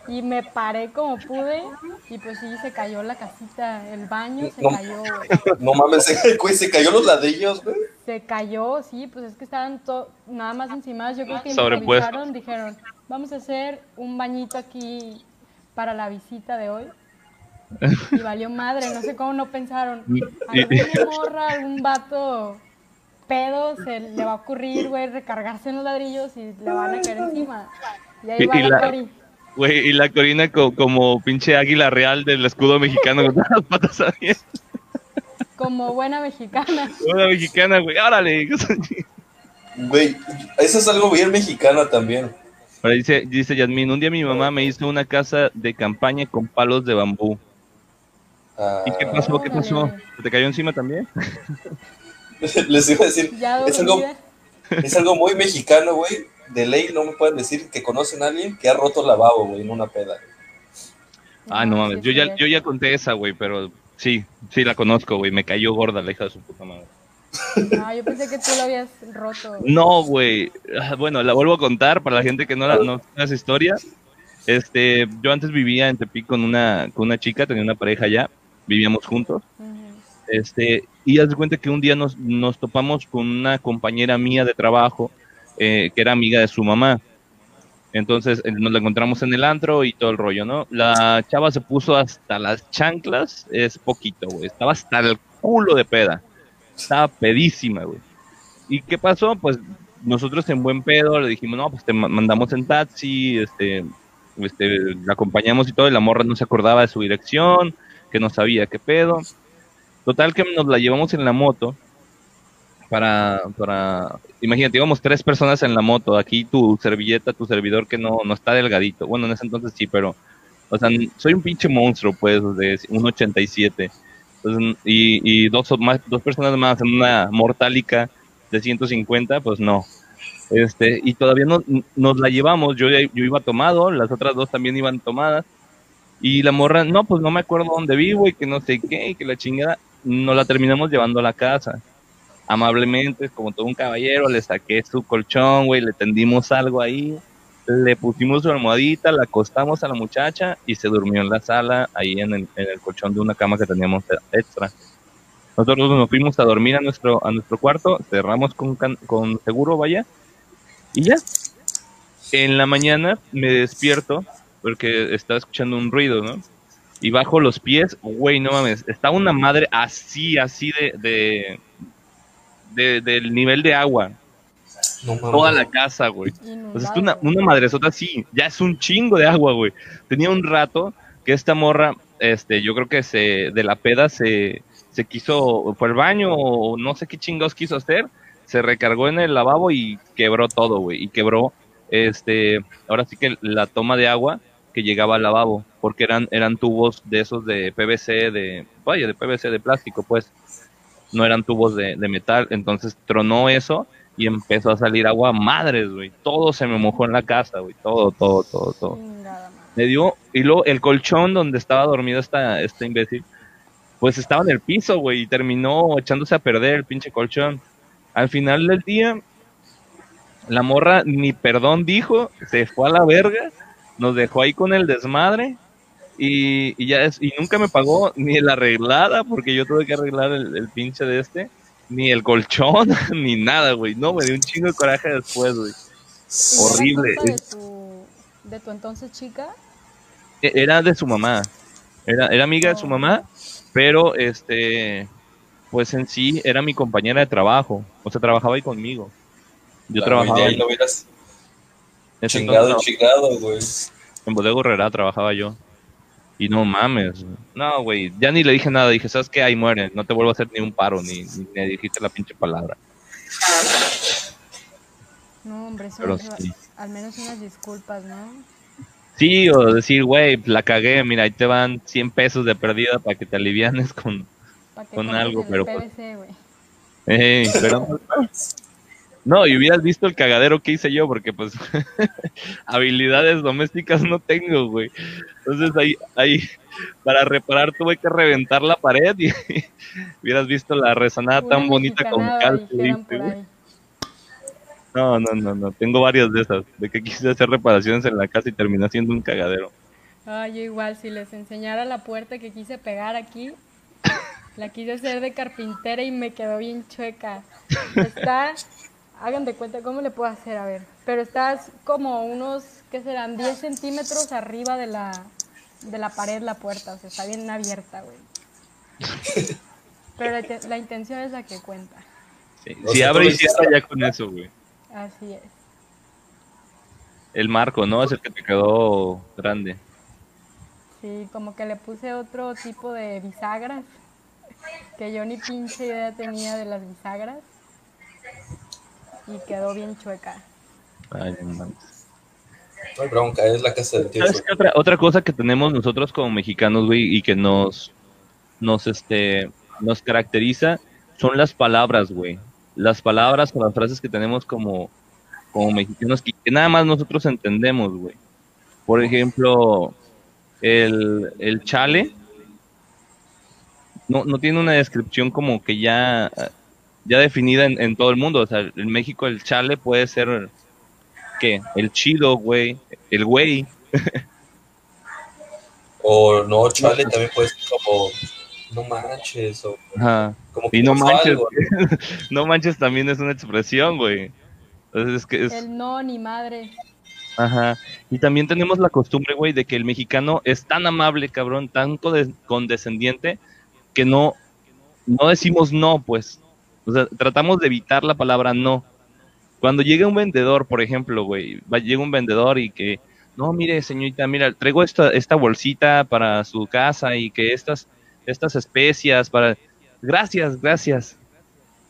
Y me paré como pude y pues sí, se cayó la casita, el baño se No. cayó. No mames, se, güey, se cayó los ladrillos, güey. Se cayó, sí, pues es que estaban to- nada más encima. Yo creo que improvisaron, dijeron, vamos a hacer un bañito aquí para la visita de hoy. Y valió madre, no sé cómo no pensaron. Alguna morra, algún vato pedo se le va a ocurrir, güey, recargarse en los ladrillos y le van a caer encima. Y ahí Y- va y la la- Cori. Güey, y la Corina co- como pinche águila real del escudo mexicano con todas las patas abiertas. Como buena mexicana. Una mexicana, güey. Órale. Güey, eso es algo bien mexicano también. Ahora dice, dice Yasmin, un día mi mamá me hizo una casa de campaña con palos de bambú. Ah, ¿Y qué pasó? ¿Qué pasó? Órale. ¿Se te cayó encima también? Les iba a decir, es algo, dormida. es algo muy mexicano, güey. De ley no me pueden decir que conocen a alguien que ha roto el lavabo, güey, en una peda. Ah, no mames. es Yo ya, yo ya conté esa, güey, pero sí, sí la conozco, güey. Me cayó gorda la hija de su puta madre. No, yo pensé que tú lo habías roto. No, güey. Ah, Bueno, la vuelvo a contar para la gente que no la no sabe esa historia. Este, yo antes vivía en Tepic con una, con una chica, tenía una pareja allá, vivíamos juntos. Este, y haz de cuenta que un día nos, nos topamos con una compañera mía de trabajo eh, que era amiga de su mamá. Entonces eh, nos la encontramos en el antro y todo el rollo, ¿no? La chava se puso hasta las chanclas, es poquito, güey. Estaba hasta el culo de peda. Estaba pedísima, güey. ¿Y qué pasó? Pues nosotros en buen pedo le dijimos, no, pues te ma- mandamos en taxi, este, este, la acompañamos y todo, y la morra no se acordaba de su dirección, que no sabía qué pedo. Total que nos la llevamos en la moto para, para, imagínate, íbamos tres personas en la moto, aquí tu servilleta, tu servidor que no, no está delgadito, bueno, en ese entonces sí, pero, o sea, soy un pinche monstruo, pues, de un 87, entonces, y, y dos, más, dos personas más en una mortálica de 150, pues no. Este, y todavía no, nos la llevamos, yo, yo iba tomado, las otras dos también iban tomadas, y la morra, no, pues no me acuerdo dónde vivo y que no sé qué, y que la chingada, nos la terminamos llevando a la casa. Amablemente, como todo un caballero, le saqué su colchón, güey, le tendimos algo ahí, le pusimos su almohadita, la acostamos a la muchacha y se durmió en la sala, ahí en el, colchón de una cama que teníamos extra. Nosotros nos fuimos a dormir a nuestro, a nuestro cuarto, cerramos con, con seguro, vaya, y ya. En la mañana me despierto porque estaba escuchando un ruido, ¿no? Y bajo los pies, güey, no mames, está una madre así, así de, de, de- del nivel de agua. No. Toda la casa, güey. Pues es que una, una madresota así, ya es un chingo de agua, güey. Tenía un rato que esta morra, este, yo creo que se, de la peda se, se quiso, fue al baño o no sé qué chingados quiso hacer, se recargó en el lavabo y quebró todo, güey. Y quebró, este, ahora sí que la toma de agua que llegaba al lavabo, porque eran, eran tubos de esos de PVC, de, vaya, de PVC de plástico, pues. No eran tubos de, de metal, entonces tronó eso y empezó a salir agua madres, güey. Todo se me mojó en la casa, güey. Todo, todo, todo, todo. Me dio, y luego el colchón donde estaba dormido esta, esta imbécil, pues estaba en el piso, güey, y terminó echándose a perder el pinche colchón. Al final del día, la morra ni perdón dijo, se fue a la verga, nos dejó ahí con el desmadre. Y, y ya es, y nunca me pagó ni la arreglada, porque yo tuve que arreglar el, el pinche de este, ni el colchón, ni nada, güey. No, me dio un chingo de coraje después, güey. ¿Y era Horrible. culpa de tu, de tu entonces chica? E- Era de su mamá. Era, era amiga de su mamá, pero este, pues en sí era mi compañera de trabajo. O sea, trabajaba ahí conmigo. Yo trabajaba ahí lo hubieras chingado, entonces, chingado, güey. en Bodega Herrera trabajaba yo. Y no mames. No, güey. Ya ni le dije nada. Dije, ¿sabes qué? Ahí muere. No te vuelvo a hacer ni un paro, ni, ni me dijiste la pinche palabra. No, hombre, eso Pero sí. al menos unas disculpas, ¿no? Sí, o decir, güey, la cagué. Mira, ahí te van 100 pesos de perdida para que te alivianes con, Con algo, pero pues- PVC. Ey, pero no, y hubieras visto el cagadero que hice yo, porque pues habilidades domésticas no tengo, güey. Entonces ahí, ahí, para reparar tuve que reventar la pared y hubieras visto la resonada Una tan bonita con cal. No, no, no, no, tengo varias de esas, de que quise hacer reparaciones en la casa y terminé haciendo un cagadero. Ay, yo igual, si les enseñara la puerta que quise pegar aquí, la quise hacer de carpintera y me quedó bien chueca. Está, hagan de cuenta cómo le puedo hacer, a ver. Pero está como unos, ¿qué serán? 10 centímetros arriba de la, de la pared la puerta, o sea, está bien abierta, güey. Pero la, la intención es la que cuenta. Sí, O si sea, abre y cierra ya con eso, güey. Así es. El marco, ¿no? Es el que te quedó grande. Sí, como que le puse otro tipo de bisagras, que yo ni pinche idea tenía de las bisagras. Y quedó bien chueca. Ay, no mames. No hay bronca, es la casa del tío. ¿Sabes qué otra, otra cosa que tenemos nosotros como mexicanos, güey, y que nos, nos, este, nos caracteriza son las palabras, güey. Las palabras o las frases que tenemos como, como mexicanos que, que nada más nosotros entendemos, güey. Por ejemplo, el, el chale no, no tiene una descripción como que ya, ya definida en, en todo el mundo. O sea, en México el chale puede ser, ¿qué? El chido, güey. El güey. O no, chale, también puede ser como, no manches, o Ajá. como Y no manches, algo. no manches también es una expresión, güey. Entonces es que es, El no, ni madre. ajá. Y también tenemos la costumbre, güey, de que el mexicano es tan amable, cabrón, tan conde- condescendiente, que no, no decimos no, pues. O sea, tratamos de evitar la palabra no. Cuando llega un vendedor, por ejemplo, güey, llega un vendedor y que, no, mire, señorita, mira, traigo esta, esta bolsita para su casa y que estas, estas especias para... Gracias, gracias.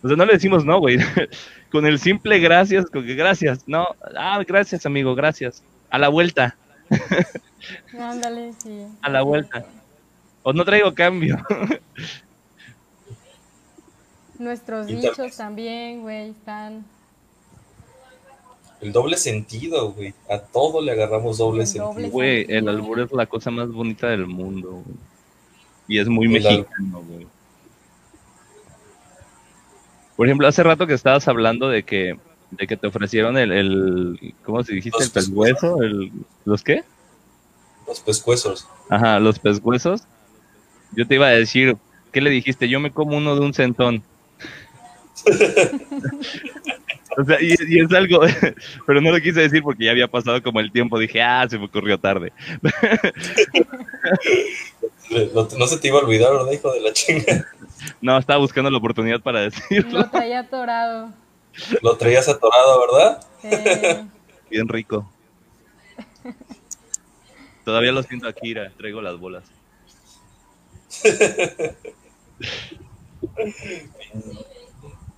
O sea, no le decimos no, güey. con el simple gracias, con que gracias, no, ah, gracias, amigo, gracias. A la vuelta, Ándale, sí. A la vuelta. o no traigo cambio. Nuestros dichos también, güey, están El doble sentido, güey. A todo le agarramos doble El sentido. doble Güey, el albur es la cosa más bonita del mundo, güey. Y es muy El mexicano, güey. Por ejemplo, hace rato que estabas hablando de que, de que te ofrecieron el, el ¿cómo se dijiste? Los El pescuezo, el, ¿los qué? Los pescuezos. Ajá, los pescuezos. Yo te iba a decir, ¿qué le dijiste? Yo me como uno de un centón. o sea, y, y es algo, pero no lo quise decir porque ya había pasado como el tiempo. Dije, ah, se me ocurrió tarde. No, no se te iba a olvidar, ¿verdad, hijo de la chinga? No, estaba buscando la oportunidad para decirlo. Lo traía atorado. Lo traías atorado, ¿verdad? Eh, Bien rico. Todavía lo siento aquí, traigo las bolas.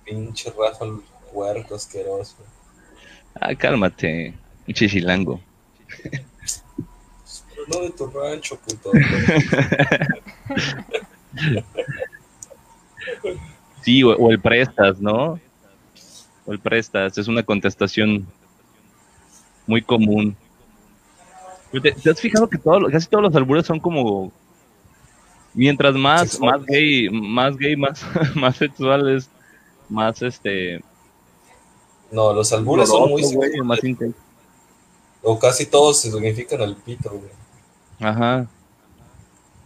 Pinche Rafa, el puerco asqueroso. Ah, cálmate, chichilango. Pero no de tu rancho, puto. Sí, o, o el prestas, ¿no? O el prestas, es una contestación muy común. ¿Te, te has fijado que todo, casi todos los albures son como mientras más más gay, más gay, más más sexuales, más este No, los albures son muy güey, más. O casi todos significan el pito, güey. Ajá.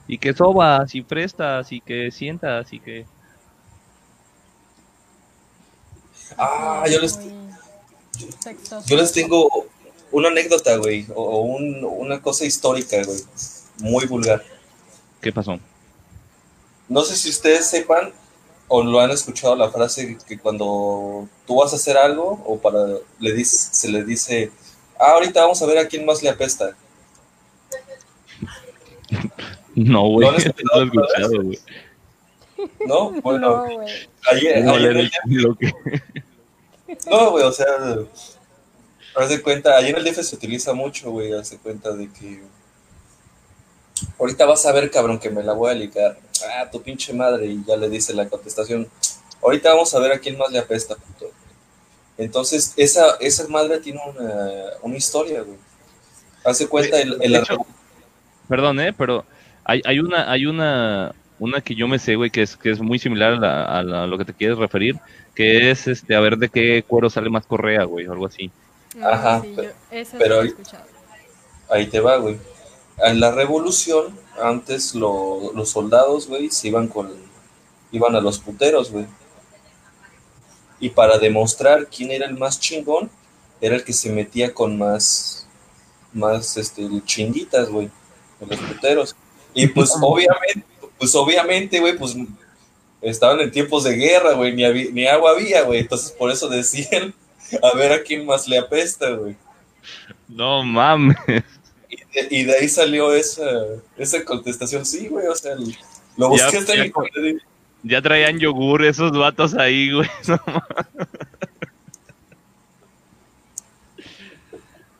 Y que sobas y prestas y que sientas y que Ah, yo les, yo les tengo una anécdota, güey. O, o un- una cosa histórica, güey. Muy vulgar. ¿qué pasó? No sé si ustedes sepan o lo han escuchado la frase que cuando tú vas a hacer algo o para le dices, se le dice, ah, ahorita vamos a ver a quién más le apesta. No, güey, ¿No lo escuchado escuchado, güey. ¿No? Bueno, No, güey. ayer, No ayer le en he el lo que No, güey, o sea, haz de cuenta, en el DF se utiliza mucho, güey, haz de cuenta de que ahorita vas a ver, cabrón, que me la voy a ligar. Ah, tu pinche madre, y ya le dice la contestación. Ahorita vamos a ver a quién más le apesta, puto. Entonces, esa, esa madre tiene una, una historia, güey. Hace cuenta el, el hecho, Perdón, eh, pero hay, hay una, hay una, una que yo me sé, güey, que es, que es muy similar a, la- a la- a lo que te quieres referir, que es este, a ver de qué cuero sale más correa, güey, o algo así. Ah, Ajá, sí, pero- yo- esa pero ahí-. Ahí te va, güey. En la revolución, antes lo- los soldados, güey, se iban con, iban a los puteros, güey. Y para demostrar quién era el más chingón, era el que se metía con más, más, este, chinguitas, güey, con los puteros. Y pues obviamente, pues obviamente, güey, pues estaban en tiempos de guerra, güey, ni, había- ni agua había, güey. Entonces por eso decían, a ver a quién más le apesta, güey. No mames. Y de, ahí salió esa, esa contestación, sí, güey, o sea, el- lo Ya- busqué hasta ya con- internet. Ya traían yogur esos vatos ahí, güey.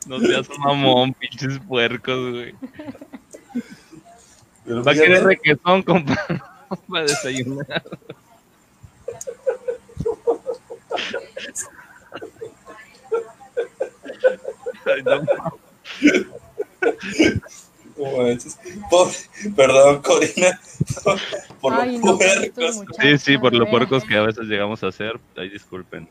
No, no seas mamón, pinches puercos, güey. Pero Va a querer fíjate, requesón, compa. Para desayunar. Ay, no perdón, Corina, por, por Ay, los no, puercos. Sí, sí, por lo de puercos que a veces llegamos a hacer. Ahí disculpen.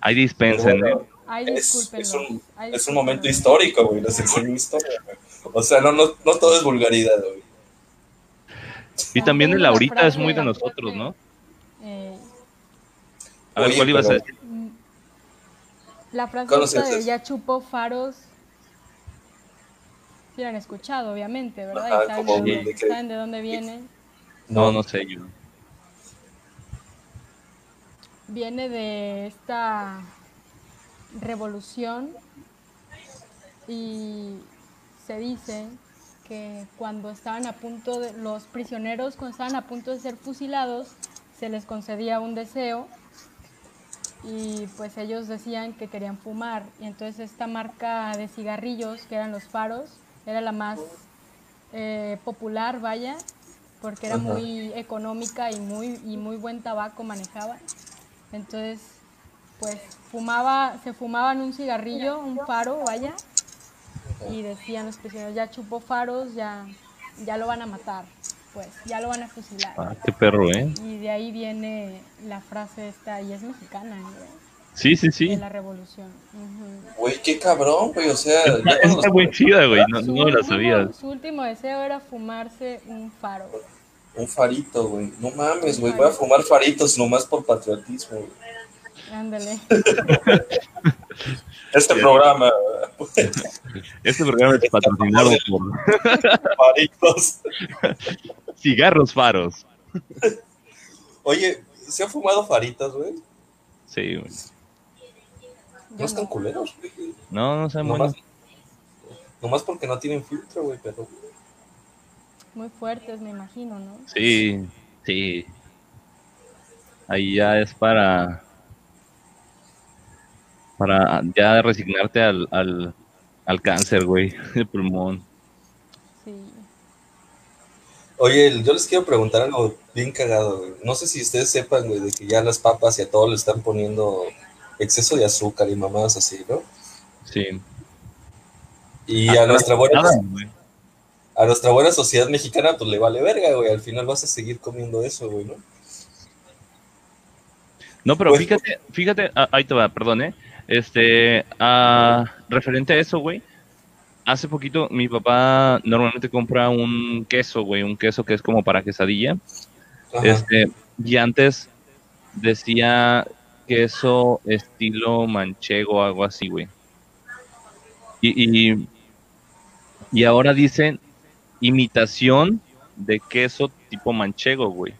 Ahí dispensen, ¿eh? Ay, Es, es un, Ay, es un momento histórico, güey, les enseño historia, güey. O sea, no, no, no todo es vulgaridad, güey. Y también el ahorita es muy de nosotros, ¿no? Eh, A ver, Oye, ¿cuál ibas a decir? mm, la frase ¿Conoces esta de ya chupó faros. Sí la han escuchado, obviamente, ¿verdad? Ajá, y saben, como de de dónde, que- saben de dónde viene. No, no sé yo. Viene de esta revolución y se dice que cuando estaban a punto de, los prisioneros cuando estaban a punto de ser fusilados, se les concedía un deseo y pues ellos decían que querían fumar y entonces esta marca de cigarrillos que eran los faros era la más eh, popular, vaya, porque era Ajá. muy económica y muy, y muy buen tabaco manejaba. Entonces, pues fumaba, se fumaban un cigarrillo, un faro, vaya, y decían los prisioneros, ya chupó faros, ya, ya lo van a matar, pues, ya lo van a fusilar. Ah, qué perro, ¿eh? Y de ahí viene la frase esta, y es mexicana, ¿eh? Sí, sí, de sí. la revolución. Güey, qué cabrón, güey, o sea, Está, cuando está muy chida, güey. No, Su no la último- sabía. Su último deseo era fumarse un faro. un farito, güey. No mames, güey, voy a fumar faritos nomás por patriotismo, güey. Ándale. Este programa, Este programa es patrocinado por faritos. Cigarros Faros. Oye, ¿se han fumado faritas, güey? Sí, güey. No están no. culeros, güey. No, no sé, Nomás, bueno. nomás porque no tienen filtro, güey, pero... Muy fuertes, me imagino, ¿no? Sí, sí. Ahí ya es para. Para ya resignarte al, al, al cáncer, güey, de pulmón. Sí. Oye, yo les quiero preguntar algo bien cagado, güey. No sé si ustedes sepan, güey, de que ya las papas y a todo le están poniendo exceso de azúcar y mamadas así, ¿no? Sí. Y a nuestra buena, Nada, a nuestra buena sociedad mexicana, pues le vale verga, güey. Al final vas a seguir comiendo eso, güey, ¿no? No, pero Pues- fíjate, fíjate, ah, ahí te va, perdón, ¿eh? Este, ah, referente a eso, güey, hace poquito mi papá normalmente compra un queso, güey, un queso que es como para quesadilla, Ajá. este, y antes decía queso estilo manchego, algo así, güey. Y, y, y ahora dicen imitación de queso tipo manchego, güey.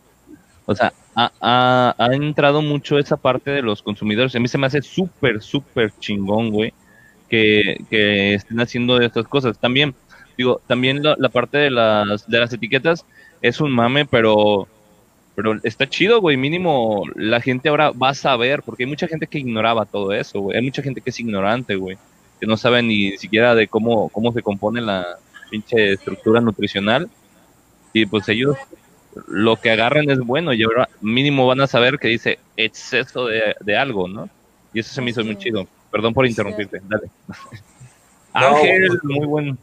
O sea, ha, ha- ha entrado mucho esa parte de los consumidores. A mí se me hace súper, súper chingón, güey, que, que estén haciendo estas cosas. También, digo, también la, la parte de las, de las etiquetas es un mame, pero, pero está chido, güey. Mínimo la gente ahora va a saber, porque hay mucha gente que ignoraba todo eso, güey. Hay mucha gente que es ignorante, güey, que no sabe ni siquiera de cómo, cómo se compone la pinche estructura nutricional. Y pues ellos lo que agarran es bueno y ahora mínimo van a saber que dice exceso de, de algo, ¿no? Y eso se me hizo muy chido. Perdón por interrumpirte, dale. No, Ángel, muy buen.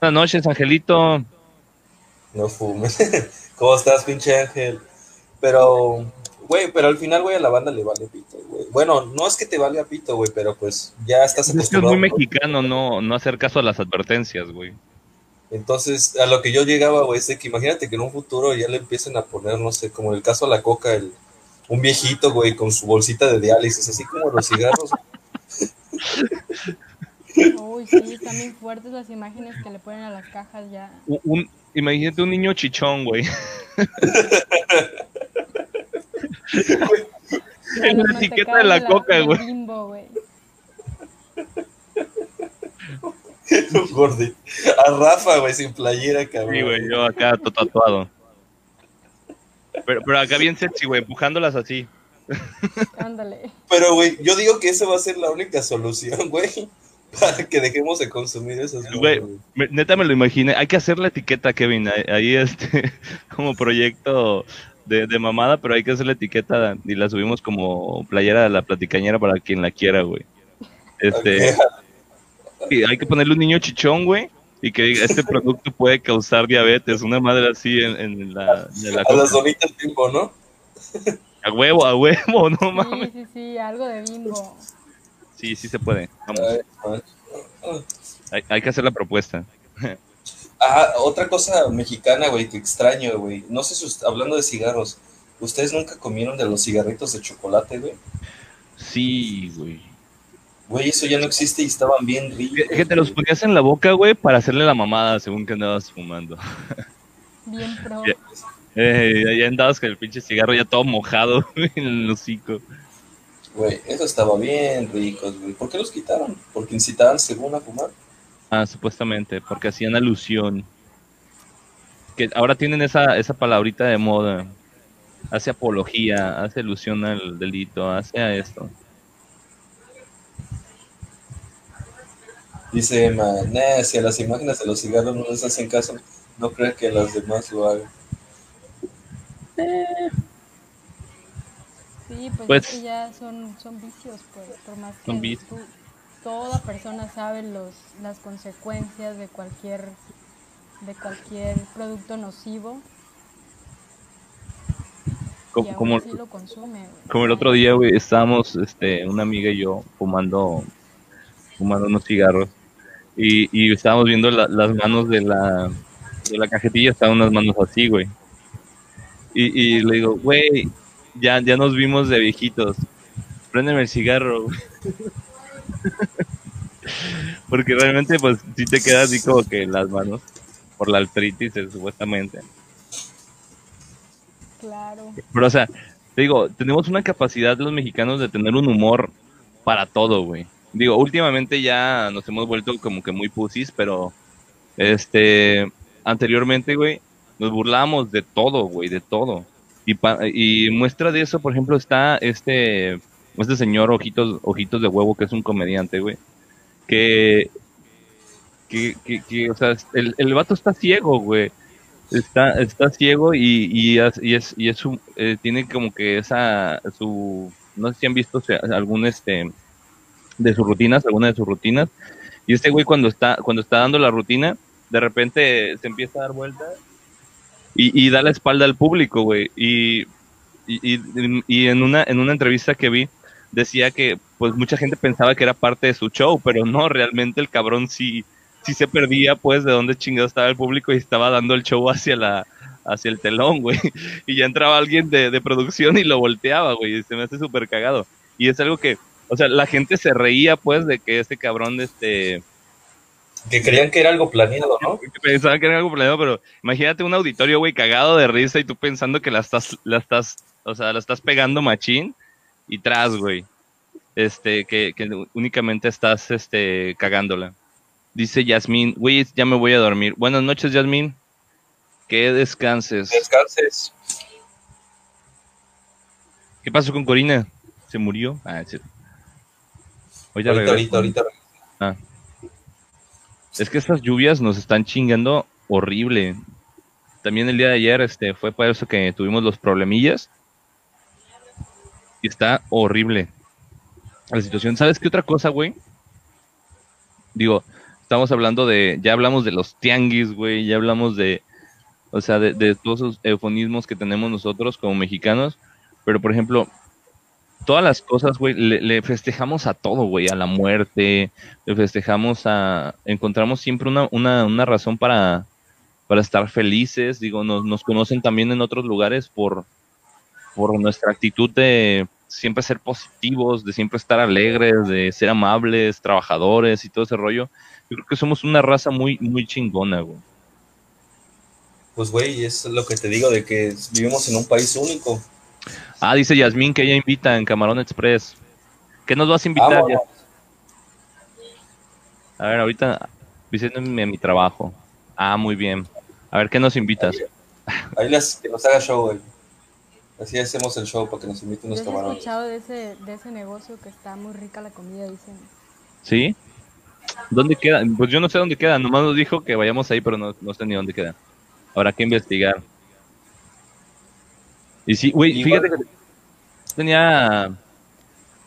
Buenas noches, Angelito. No fumes. ¿Cómo estás, pinche Ángel? Pero, güey, pero al final, güey, a la banda le vale pito, güey. Bueno, no es que te valga pito, güey, pero pues ya estás Es que es acostumbrado. muy ¿no? mexicano no, no hacer caso a las advertencias, güey. Entonces, a lo que yo llegaba, güey, es de que imagínate que en un futuro ya le empiecen a poner, no sé, como en el caso de la coca, el, un viejito, güey, con su bolsita de diálisis, así como los cigarros. Uy, sí, están bien fuertes las imágenes que le ponen a las cajas ya. Un, un- imagínate un niño chichón, güey. En la etiqueta de la coca, güey. Bimbo, güey. Gordi. A Rafa, güey, sin playera, cabrón. Sí, güey, yo acá todo tatuado. Pero, pero acá bien sexy, güey, empujándolas así. Ándale. Pero, güey, yo digo que esa va a ser la única solución, güey, para que dejemos de consumir esas Güey, neta me lo imaginé. Hay que hacer la etiqueta, Kevin. Ahí, ahí, este, como proyecto de, de mamada, pero hay que hacer la etiqueta y la subimos como playera de la platicañera para quien la quiera, güey. Este, y hay que ponerle un niño chichón, güey, y que diga, este producto puede causar diabetes, una madre así en, en la, en la A las donitas bimbo, ¿no? A huevo, a huevo, no Sí, mames. sí, sí, algo de Bimbo. Sí, sí se puede. Vamos, hay, hay que hacer la propuesta. Ah, otra cosa mexicana, güey, que extraño, güey. No sé si, ust- hablando de cigarros, ¿ustedes nunca comieron de los cigarritos de chocolate, güey? Sí, güey. Güey, eso ya no existe y estaban bien Que, ricos. que te los ponías en la boca, güey, para hacerle la mamada según que andabas fumando. Bien pro. Ya. Eh, ya andabas con el pinche cigarro ya todo mojado en el hocico. Güey, eso estaba bien ricos, güey. ¿Por qué los quitaron? Porque incitaban según a fumar. Ah, supuestamente, porque hacían alusión. Que ahora tienen esa, esa palabrita de moda. Hace apología, hace alusión al delito, hace a esto. Dice Emma, nah, si a las imágenes de los cigarros no les hacen caso, no creo que las demás lo hagan. Sí, pues, Pues- es que ya son, son vicios, pues, por más que Son vicios. tú- toda persona sabe los, las consecuencias de cualquier, de cualquier producto nocivo y Co- aún Como, así lo consume. como el otro día, güey, estábamos, este, una amiga y yo fumando, fumando unos cigarros. Y, y estábamos viendo la- las manos de la, de la cajetilla, estaban unas manos así, güey. Y, y le digo, güey, ya, ya nos vimos de viejitos. Préndeme el cigarro, güey. Porque realmente, pues, sí te queda así como que las manos, por la artritis, eh, supuestamente. Claro. Pero, o sea, te digo, tenemos una capacidad los mexicanos de tener un humor para todo, güey. Digo, últimamente ya nos hemos vuelto como que muy pusis, pero este, anteriormente, güey, nos burlamos de todo, güey, de todo. Y, y muestra de eso, por ejemplo, está este, este señor Ojitos, Ojitos de Huevo, que es un comediante, güey, que, que, que, o sea, el, el vato está ciego, güey. Está, está ciego y, y, es, y es eh, tiene como que esa, su, no sé si han visto algún este, de sus rutinas, alguna de sus rutinas. Y este güey cuando está, cuando está dando la rutina, de repente se empieza a dar vueltas y, y da la espalda al público, güey. Y, y, y, en una, en una entrevista que vi, decía que pues mucha gente pensaba que era parte de su show, pero no, realmente el cabrón sí, sí se perdía pues de dónde chingado estaba el público y estaba dando el show hacia la, hacia el telón, güey. Y ya entraba alguien de, de producción y lo volteaba, güey. Y se me hace súper cagado. Y es algo que, o sea, la gente se reía, pues, de que este cabrón, este... Que creían que era algo planeado, ¿no? Que pensaban que era algo planeado, pero imagínate un auditorio, güey, cagado de risa y tú pensando que la estás, la estás, o sea, la estás pegando machín y tras, güey. Este, que, que únicamente estás, este, cagándola. Dice Yasmín, güey, ya me voy a dormir. Buenas noches, Yasmín. Que descanses. Descanses. ¿Qué pasó con Corina? ¿Se murió? Ah, sí. Ahorita, ahorita, ahorita, Ah. Es que estas lluvias nos están chingando horrible. También el día de ayer este, fue por eso que tuvimos los problemillas. Y está horrible la situación. ¿Sabes qué otra cosa, güey? Digo, estamos hablando de, ya hablamos de los tianguis, güey, ya hablamos de, o sea, de, de todos esos eufonismos que tenemos nosotros como mexicanos. Pero, por ejemplo, todas las cosas, güey, le, festejamos a todo, güey, a la muerte, le festejamos a, encontramos siempre una, una, una razón para, para estar felices, digo, nos, nos conocen también en otros lugares por, por nuestra actitud de siempre ser positivos, de siempre estar alegres, de ser amables, trabajadores y todo ese rollo. Yo creo que somos una raza muy, muy chingona, güey. Pues, güey, es lo que te digo de que vivimos en un país único Ah, dice Yasmín que ella invita en Camarón Express. ¿Qué nos vas a invitar? A ver, ahorita diciéndome mi trabajo. Ah, muy bien. A ver, ¿qué nos invitas? Ahí las, que nos haga show, güey. Así hacemos el show para que nos inviten unos camarones. He escuchado de ese, de ese negocio que está muy rica la comida, dicen. ¿Sí? ¿Dónde queda? Pues yo no sé dónde queda. Nomás nos dijo que vayamos ahí, pero no, no sé ni dónde queda. Habrá que investigar. Y sí, güey, fíjate que tenía,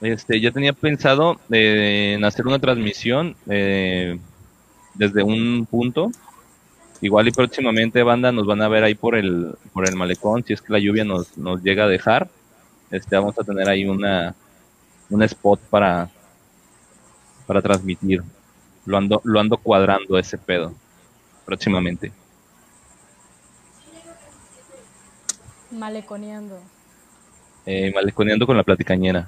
este, ya tenía pensado eh, en hacer una transmisión eh, desde un punto. Igual y próximamente, banda, nos van a ver ahí por el, por el malecón, si es que la lluvia nos, nos llega a dejar. Este, vamos a tener ahí una, un spot para, para transmitir. Lo ando, lo ando cuadrando ese pedo próximamente. Maleconeando. Eh, maleconeando con la platicañera.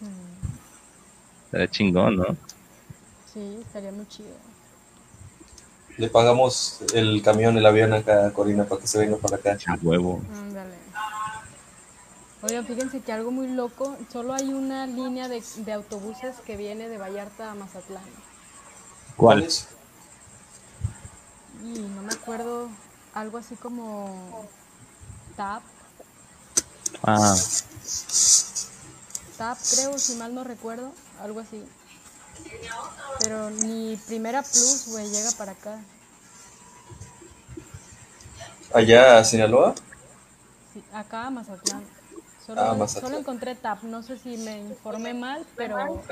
Mm. Estaría chingón, ¿no? Sí, estaría muy chido. Le pagamos el camión, el avión acá a Corina para que se venga para acá. A huevo. Ándale. Oigan, fíjense que algo muy loco, solo hay una línea de, de autobuses que viene de Vallarta a Mazatlán. ¿Cuál? es? Y no me acuerdo, algo así como TAP. Ah. TAP, creo, si mal no recuerdo, algo así. Pero ni Primera Plus, güey, llega para acá. ¿Allá a Sinaloa? Sí, acá a Mazatlán. Solo, ah, solo encontré TAP, no sé si me informé mal, pero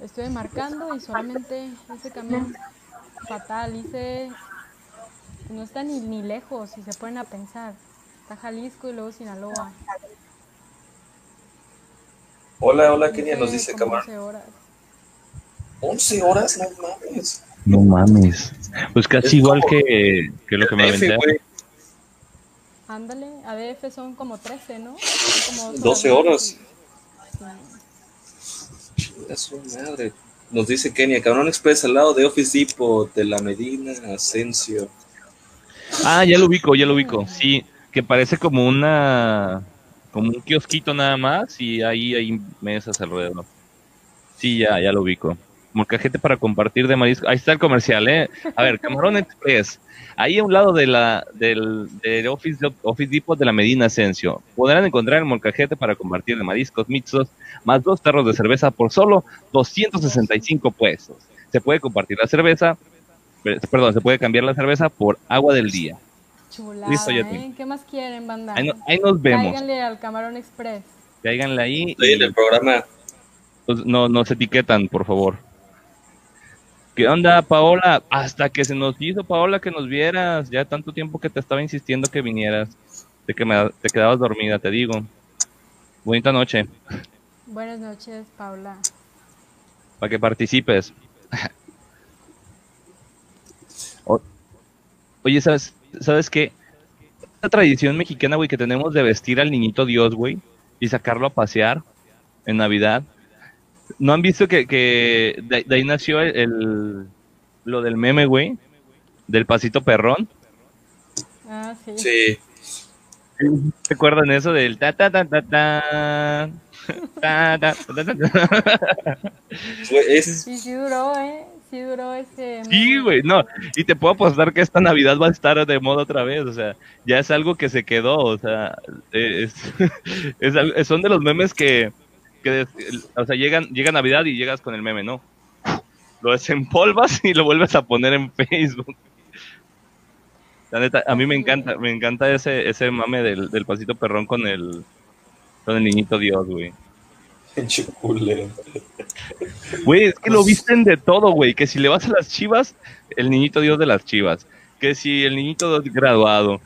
estoy marcando y solamente ese camión fatal, hice... No está ni, ni lejos, si se ponen a pensar. Está Jalisco y luego Sinaloa. Hola, hola, Kenia, nos dice Camarón. 11 horas. 11 horas, no mames. No mames. Pues casi igual que, que, lo que me aventé. Ándale, ADF son como 13, ¿no? como 12 horas. Es madre. Nos dice Kenia, Cabrón Express al lado de Office Depot, de la Medina, Asensio. Ah, ya lo ubico, ya lo ubico. Sí, que parece como una como un kiosquito nada más y ahí hay mesas alrededor. Sí, ya, ya lo ubico. Molcajete para compartir de marisco. Ahí está el comercial, ¿eh? A ver, Camarón Express. Ahí a un lado de la, del, del Office, Office Depot de la Medina Ascenso. Podrán encontrar el molcajete para compartir de mariscos mixtos, más dos tarros de cerveza por solo 265 pesos. Se puede compartir la cerveza, perdón, se puede cambiar la cerveza por agua del día. Chulada, Listo, ¿eh? ¿Qué más quieren, banda? Ahí, nos vemos. Cáiganle al Camarón Express. Cáiganle ahí. en el programa. Pues, no nos etiquetan, por favor. ¿Qué onda, Paola? Hasta que se nos hizo, Paola, que nos vieras. Ya tanto tiempo que te estaba insistiendo que vinieras. De que me, te quedabas dormida, te digo. Bonita noche. Buenas noches, Paola. Para que participes. Oye, ¿sabes, ¿sabes qué? Esta tradición mexicana, güey, que tenemos de vestir al niñito Dios, güey, y sacarlo a pasear en Navidad. ¿No han visto que, que de, ahí nació el, lo del meme, güey? Del pasito perrón. Ah, sí. Sí. ¿Se acuerdan eso del ta ta ta ta ta? ta, ta, ta, ta es... Sí, sí duró, ¿eh? Sí duró ese... Sí, güey, no. Y te puedo apostar que esta Navidad va a estar de moda otra vez, o sea, ya es algo que se quedó, o sea, es, es son de los memes que que, o sea, llegan, llega Navidad y llegas con el meme, ¿no? Lo desempolvas y lo vuelves a poner en Facebook. La neta, a mí me encanta, me encanta ese, ese mame del, del pasito perrón con el, con el niñito Dios, güey. Güey, es que lo visten de todo, güey. Que si le vas a las chivas, el niñito Dios de las chivas. Que si el niñito Dios graduado.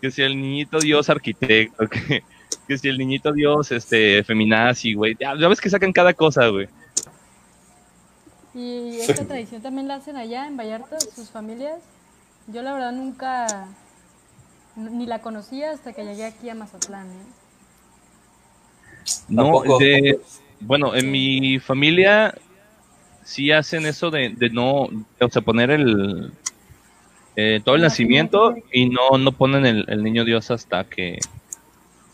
Que si el niñito Dios arquitecto. Que, que si el niñito Dios, este, feminazi, güey. Ya, ves que sacan cada cosa, güey. ¿Y esta tradición también la hacen allá en Vallarta, sus familias? Yo la verdad nunca, ni la conocía hasta que llegué aquí a Mazatlán. ¿eh? No, de, bueno, en mi familia sí hacen eso de, de no, o sea, poner el, eh, todo el nacimiento y no, no ponen el, el niño Dios hasta que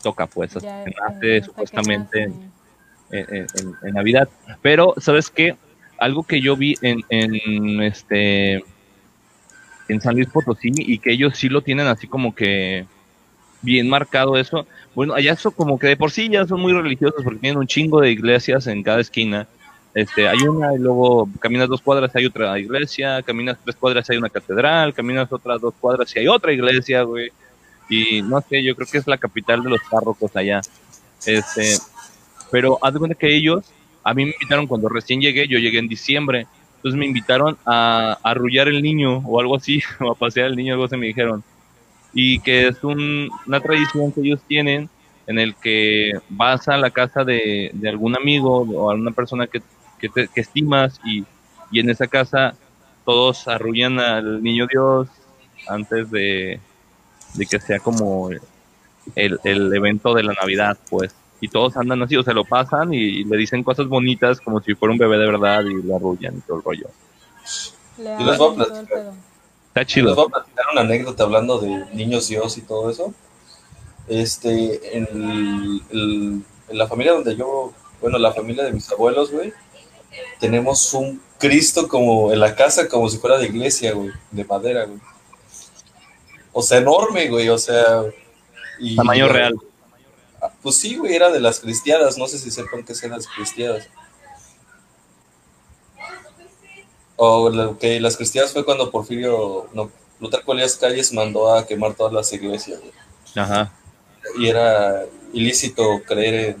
toca, pues, que nace supuestamente en, Navidad. Pero, ¿sabes qué? Algo que yo vi en, en este en San Luis Potosí y que ellos sí lo tienen así como que bien marcado eso. Bueno, allá eso como que de por sí ya son muy religiosos porque tienen un chingo de iglesias en cada esquina. Este, hay una y luego caminas dos cuadras y hay otra iglesia, caminas tres cuadras y hay una catedral, caminas otras dos cuadras y hay otra iglesia, güey y no sé, yo creo que es la capital de los párrocos allá. Este, pero haz de cuenta que ellos, a mí me invitaron cuando recién llegué, yo llegué en diciembre, entonces me invitaron a, arrullar el niño o algo así, o a pasear el niño, algo así me dijeron. Y que es una tradición que ellos tienen en el que vas a la casa de, algún amigo o a una persona que, que, que estimas y, y en esa casa todos arrullan al niño Dios antes de, de que sea como el, el evento de la Navidad, pues. Y todos andan así, o se lo pasan y, le dicen cosas bonitas como si fuera un bebé de verdad y lo arrullan y todo el rollo. les voy a platicar. Está chido. Les voy a platicar una anécdota hablando de niños Dios y todo eso. Este, en, en la familia donde yo, bueno, la familia de mis abuelos, güey, tenemos un Cristo como en la casa, como si fuera de iglesia, güey, de madera, güey o sea, enorme, güey, o sea. Y, Tamaño real. Pues sí, güey, era de las cristiadas, no sé si sepan qué son las cristiadas. O lo que las cristiadas fue cuando Porfirio, no, Plutarco Elías Calles mandó a quemar todas las iglesias, güey. Ajá. Y era ilícito creer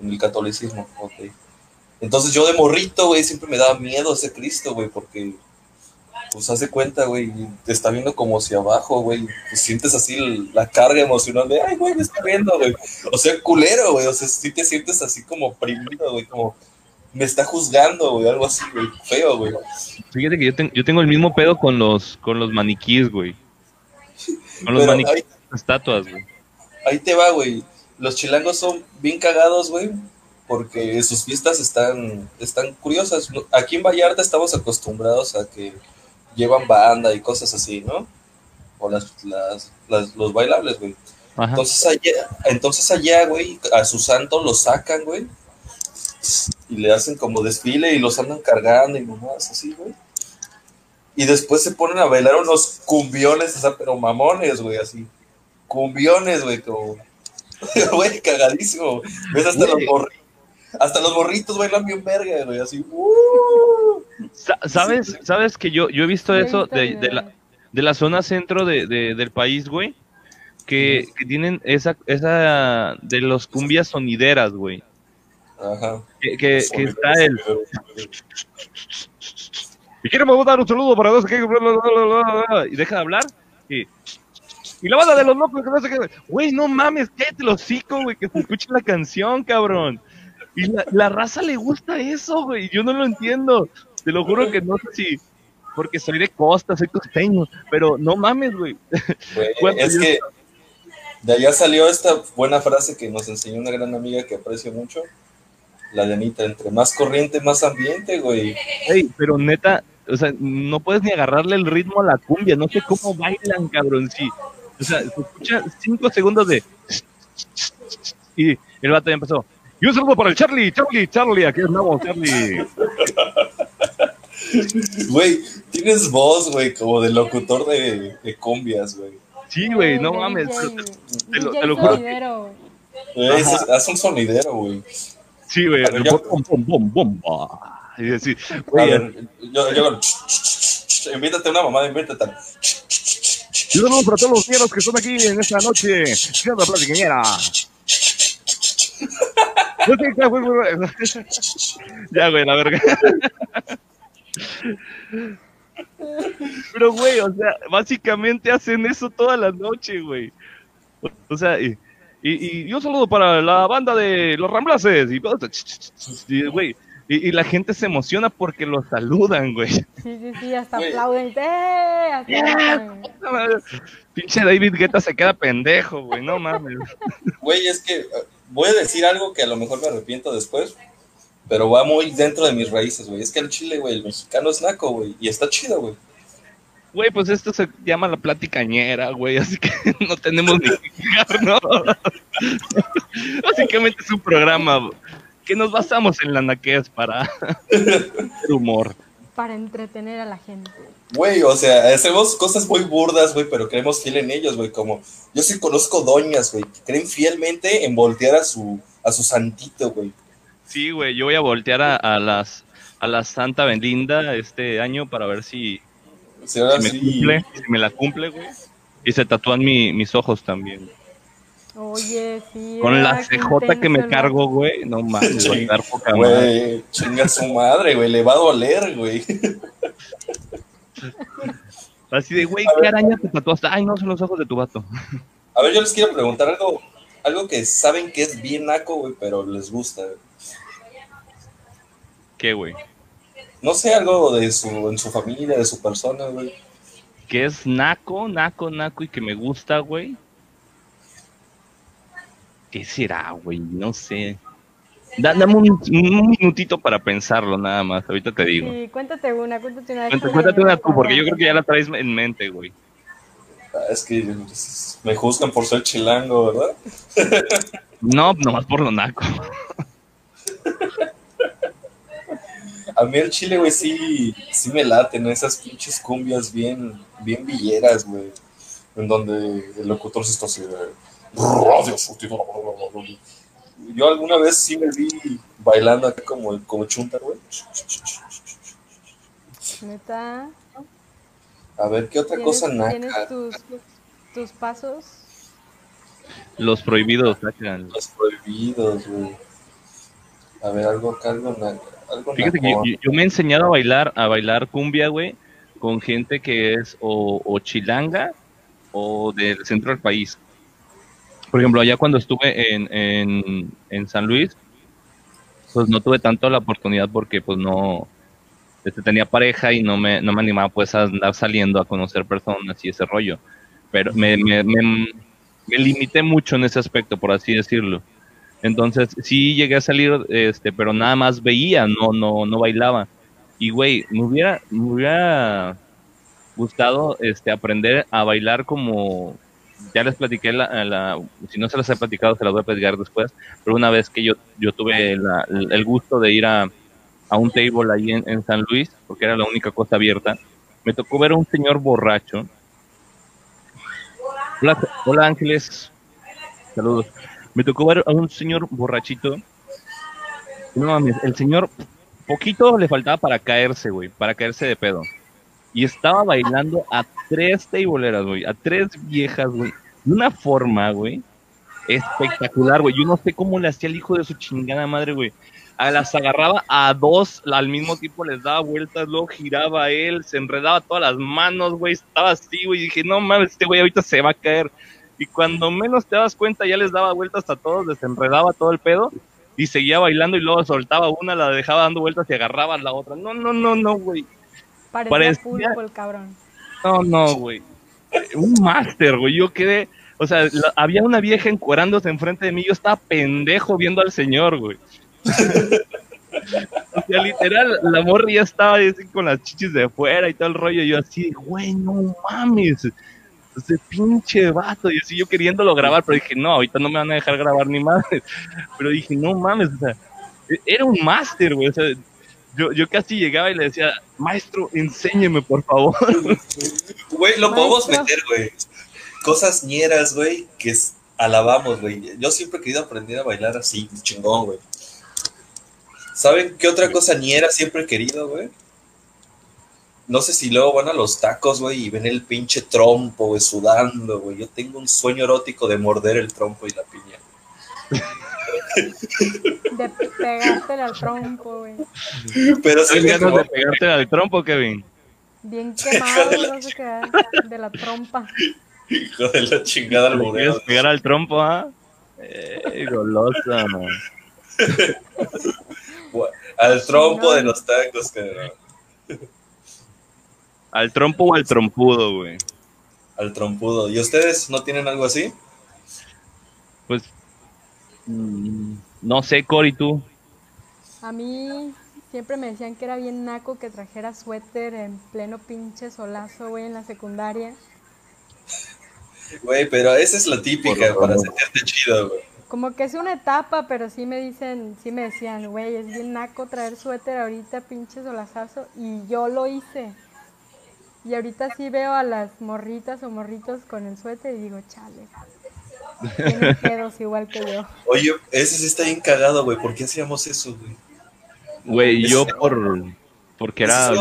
en, el catolicismo, ok. Entonces yo de morrito, güey, siempre me daba miedo ese Cristo, güey, porque pues hace cuenta, güey, te está viendo como hacia abajo, güey, pues sientes así la carga emocional de, ay, güey, me está viendo, güey, o sea, culero, güey, o sea, sí te sientes así como oprimido, güey, como me está juzgando, güey, algo así, güey, feo, güey. Fíjate que yo, yo tengo el mismo pedo con los, con los maniquíes, güey. Con los maniquíes, estatuas, güey. Ahí te va, güey, los chilangos son bien cagados, güey, porque sus fiestas están, están curiosas. Aquí en Vallarta estamos acostumbrados a que llevan banda y cosas así, ¿no? O las, las, los bailables, güey. Ajá. Entonces allá, entonces allá, güey, a su santo lo sacan, güey. Y le hacen como desfile y los andan cargando y nomás así, güey. Y después se ponen a bailar unos cumbiones, o sea, pero mamones, güey, así. Cumbiones, güey, como. Güey, cagadísimo. Ves hasta los morritos. Hasta los morritos bailan bien verga, güey, así. ¡uh! ¿Sabes, ¿Sabes que yo, yo he visto eso de, de, la, de la zona centro de, de, del país, güey? Que, que, tienen esa, esa de los cumbias sonideras, güey. Ajá. Que, que, que está el. Y quiero dar un saludo para dos que. Y deja de hablar. Y, y la banda de los locos que no sé qué. Güey, no mames, cállate los hocico, güey, que se escuche la canción, cabrón. Y la, la, raza le gusta eso, güey. Yo no lo entiendo. Te lo juro que no sé si. Porque soy de costa, soy costeño. Pero no mames, güey. Es que de allá salió esta buena frase que nos enseñó una gran amiga que aprecio mucho. La de Anita, entre más corriente, más ambiente, güey. Hey, pero neta, o sea, no puedes ni agarrarle el ritmo a la cumbia, no sé cómo bailan, cabrón, sí. O sea, se escucha cinco segundos de... Y el vato ya empezó. Y un saludo para el Charlie, Charlie, Charlie, aquí andamos, Charlie. Güey, tienes voz, güey, como de locutor de, de cumbias, güey. Sí, güey, no mames. Te, lo, te lo juro. Güey, haz un sonidero, güey. Sí, güey. Y decir, güey. A ver, yo, yo, invítate una mamada, invítate. Y saludos para todos los mieros que están aquí en esta noche. Siendo platiqueñera. ya, güey, la verga. Pero, güey, o sea, básicamente hacen eso toda la noche, güey. O sea, y, y, y, yo saludo para la banda de los Ramblaces. Y, güey, y, y, la gente se emociona porque los saludan, güey. Sí, sí, sí, hasta wey. aplauden. ¡Eh! Yeah. Pinche David Guetta se queda pendejo, güey, no mames. Güey, es que voy a decir algo que a lo mejor me arrepiento después, pero va muy dentro de mis raíces, güey. Es que el chile, güey, el mexicano es naco, güey, y está chido, güey. Güey, pues esto se llama la platicañera, güey, así que no tenemos ni que ¿no? Básicamente es un programa que nos basamos en la naquez para el humor. Para entretener a la gente. Güey, o sea, hacemos cosas muy burdas, güey, pero creemos fiel en ellos, güey. Como yo sí conozco doñas, güey, que creen fielmente en voltear a su, a su santito, güey. Sí, güey, yo voy a voltear a, a, las a la Santa Belinda este año para ver si, si, me sí. cumple, si me la cumple, güey. Y se tatúan mi, mis ojos también. Oye, sí. Con la CJ que me cargo, güey. No mames, güey. Güey, chinga su madre, güey. Le va a doler, güey. Así de, güey, ¿qué araña te tatuaste? Ay, no, son los ojos de tu vato. A ver, yo les quiero preguntar algo, algo que saben que es bien naco, güey, pero les gusta. Güey. ¿Qué, güey? No sé, algo de su, en su familia, de su persona, güey. Que es naco, naco, naco y que me gusta, güey. ¿Qué será, güey? No sé. Dame un, un, minutito para pensarlo, nada más. Ahorita te digo. Sí, cuéntate una, cuéntate una. Cuéntate, cuéntate una tú, porque yo creo que ya la traes en mente, güey. Ah, es que me juzgan por ser chilango, ¿verdad? no, nomás por lo naco. A mí el chile, güey, sí, sí me laten esas pinches cumbias bien, bien villeras, güey. En donde el locutor se está así de radio Yo alguna vez sí me vi bailando acá como, como chunta, güey. ¿Neta? A ver, ¿qué otra cosa naca? ¿Tienes tus, tus pasos? Los prohibidos, sacan. Los prohibidos, güey. A ver, algo, algo naca. Fíjate que yo, yo, me he enseñado a bailar, a bailar cumbia, güey, con gente que es o, o chilanga o del centro del país por ejemplo, allá cuando estuve en, en, en, San Luis, pues no tuve tanto la oportunidad porque pues no, este, tenía pareja y no me, no me animaba pues a andar saliendo a conocer personas y ese rollo. Pero me, me, me, me limité mucho en ese aspecto, por así decirlo. Entonces sí llegué a salir, este, pero nada más veía, no, no, no bailaba. Y güey, me hubiera, me hubiera gustado este, aprender a bailar como ya les platiqué, la, si no se las he platicado, se las voy a platicar después, pero una vez que yo, yo tuve el gusto de ir a, a un table ahí en, San Luis, porque era la única cosa abierta, me tocó ver a un señor borracho. Hola, hola Ángeles, saludos. Me tocó ver a un señor borrachito. No mames, el señor, poquito le faltaba para caerse, güey, para caerse de pedo. Y estaba bailando a tres tableeras, güey, a tres viejas, güey, de una forma, güey, espectacular, güey. Yo no sé cómo le hacía el hijo de su chingada madre, güey a las agarraba a dos al mismo tiempo, les daba vueltas, luego giraba él, se enredaba todas las manos, güey, estaba así, güey, dije, no mames, este güey ahorita se va a caer. Y cuando menos te das cuenta, ya les daba vueltas a todos, les enredaba todo el pedo y seguía bailando y luego soltaba una, la dejaba dando vueltas y agarraba la otra. No, no, no, no, güey. Parecía, el cabrón. No, no, güey. Un máster, güey. Yo quedé, o sea, había una vieja encuerándose enfrente de mí, yo estaba pendejo viendo al señor, güey o sea, literal, la morra ya estaba así con las chichis de fuera y todo el rollo. Y yo así, güey, no mames. Ese pinche vato. Y así yo queriéndolo grabar, pero dije, no, ahorita no me van a dejar grabar ni madre. Pero dije, no mames, o sea, e-, era un máster, güey. O sea, yo, yo casi llegaba y le decía, maestro, enséñeme, por favor. Güey, lo podemos meter, güey. Cosas ñeras, güey, que alabamos, güey. Yo siempre he querido aprender a bailar así, chingón, güey. ¿Saben qué otra cosa ni era siempre querido, güey? No sé si luego van a los tacos, güey, y ven el pinche trompo, güey, sudando, güey. Yo tengo un sueño erótico de morder el trompo y la piña. De pegarte al trompo, güey. Pero sí ganas de pegarte al trompo, Kevin. Bien quemado, no sé qué, de la trompa. Hijo de la chingada al ¿Quieres pegar al trompo, ah? Eh, golosa, al trompo de los tacos, Al trompo o al trompudo, güey. Al trompudo. ¿Y ustedes no tienen algo así? Pues, mm, no sé, Cory, tú. A mí siempre me decían que era bien naco que trajera suéter en pleno pinche solazo, güey, en la secundaria. Güey, pero esa es la típica para sentirte chido, güey. Como que es una etapa, pero sí me dicen, sí me decían, güey, es bien naco traer suéter ahorita, pinche solazazo, y yo lo hice. Y ahorita sí veo a las morritas o morritos con el suéter y digo, chale, tienen pedos igual que yo. Oye, ese sí está bien cagado, güey, ¿por qué hacíamos eso, güey? Güey, yo por... Porque era...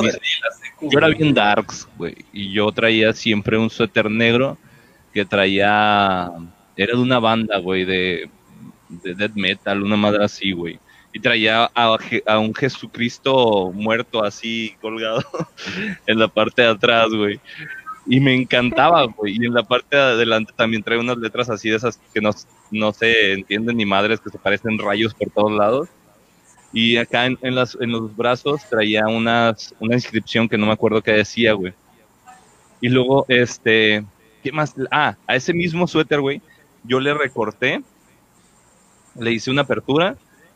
yo era bien darks, güey, y yo traía siempre un suéter negro que traía... Era de una banda, güey, de de death metal, una madre así, güey. Y traía a, un Jesucristo muerto así colgado en la parte de atrás, güey. Y me encantaba, güey. Y en la parte de adelante también trae unas letras así de esas que no, no se entienden ni madres, que se parecen rayos por todos lados. Y acá en, las, en los brazos traía unas, una inscripción que no me acuerdo qué decía, güey. Y luego, este, ¿qué más? Ah, a ese mismo suéter, güey, yo le recorté le hice una apertura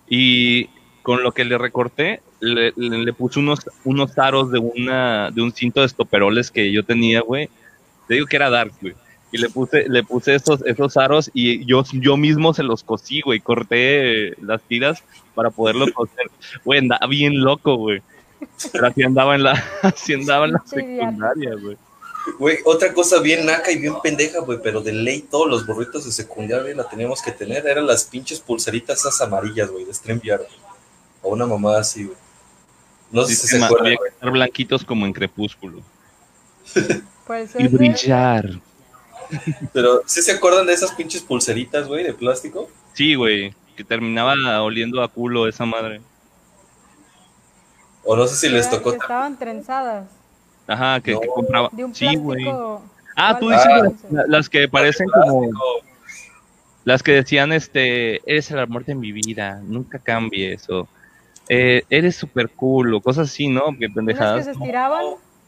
y con lo que le recorté, le, le, puse unos, unos aros de, una, de un cinto de estoperoles que yo tenía, güey. Te digo que era dark, güey. Y le puse, le puse esos, esos aros y yo, yo mismo se los cosí, güey. Corté las tiras para poderlo coser. Güey, andaba bien loco, güey. Pero así andaba en la, así andaba en la secundaria, güey. Güey, otra cosa bien naca y bien pendeja, güey, pero de ley todos los burritos de secundaria la teníamos que tener. Eran las pinches pulseritas esas amarillas, güey, de StreamYard. O una mamada así, güey. No sé si se acuerdan. estar blanquitos como en crepúsculo. y brillar. Pero, ¿sí se acuerdan de esas pinches pulseritas, güey, de plástico? Sí, güey, que terminaba oliendo a culo esa madre. O no sé si les tocó. Estaban trenzadas. Ajá, que, compraba. sí, güey. Ah, tú dices las, que parecen como. Las que decían, este, eres el amor de mi vida, nunca cambies, o eh, eres súper cool, o cosas así, ¿no? Que pendejadas. que se estiraban?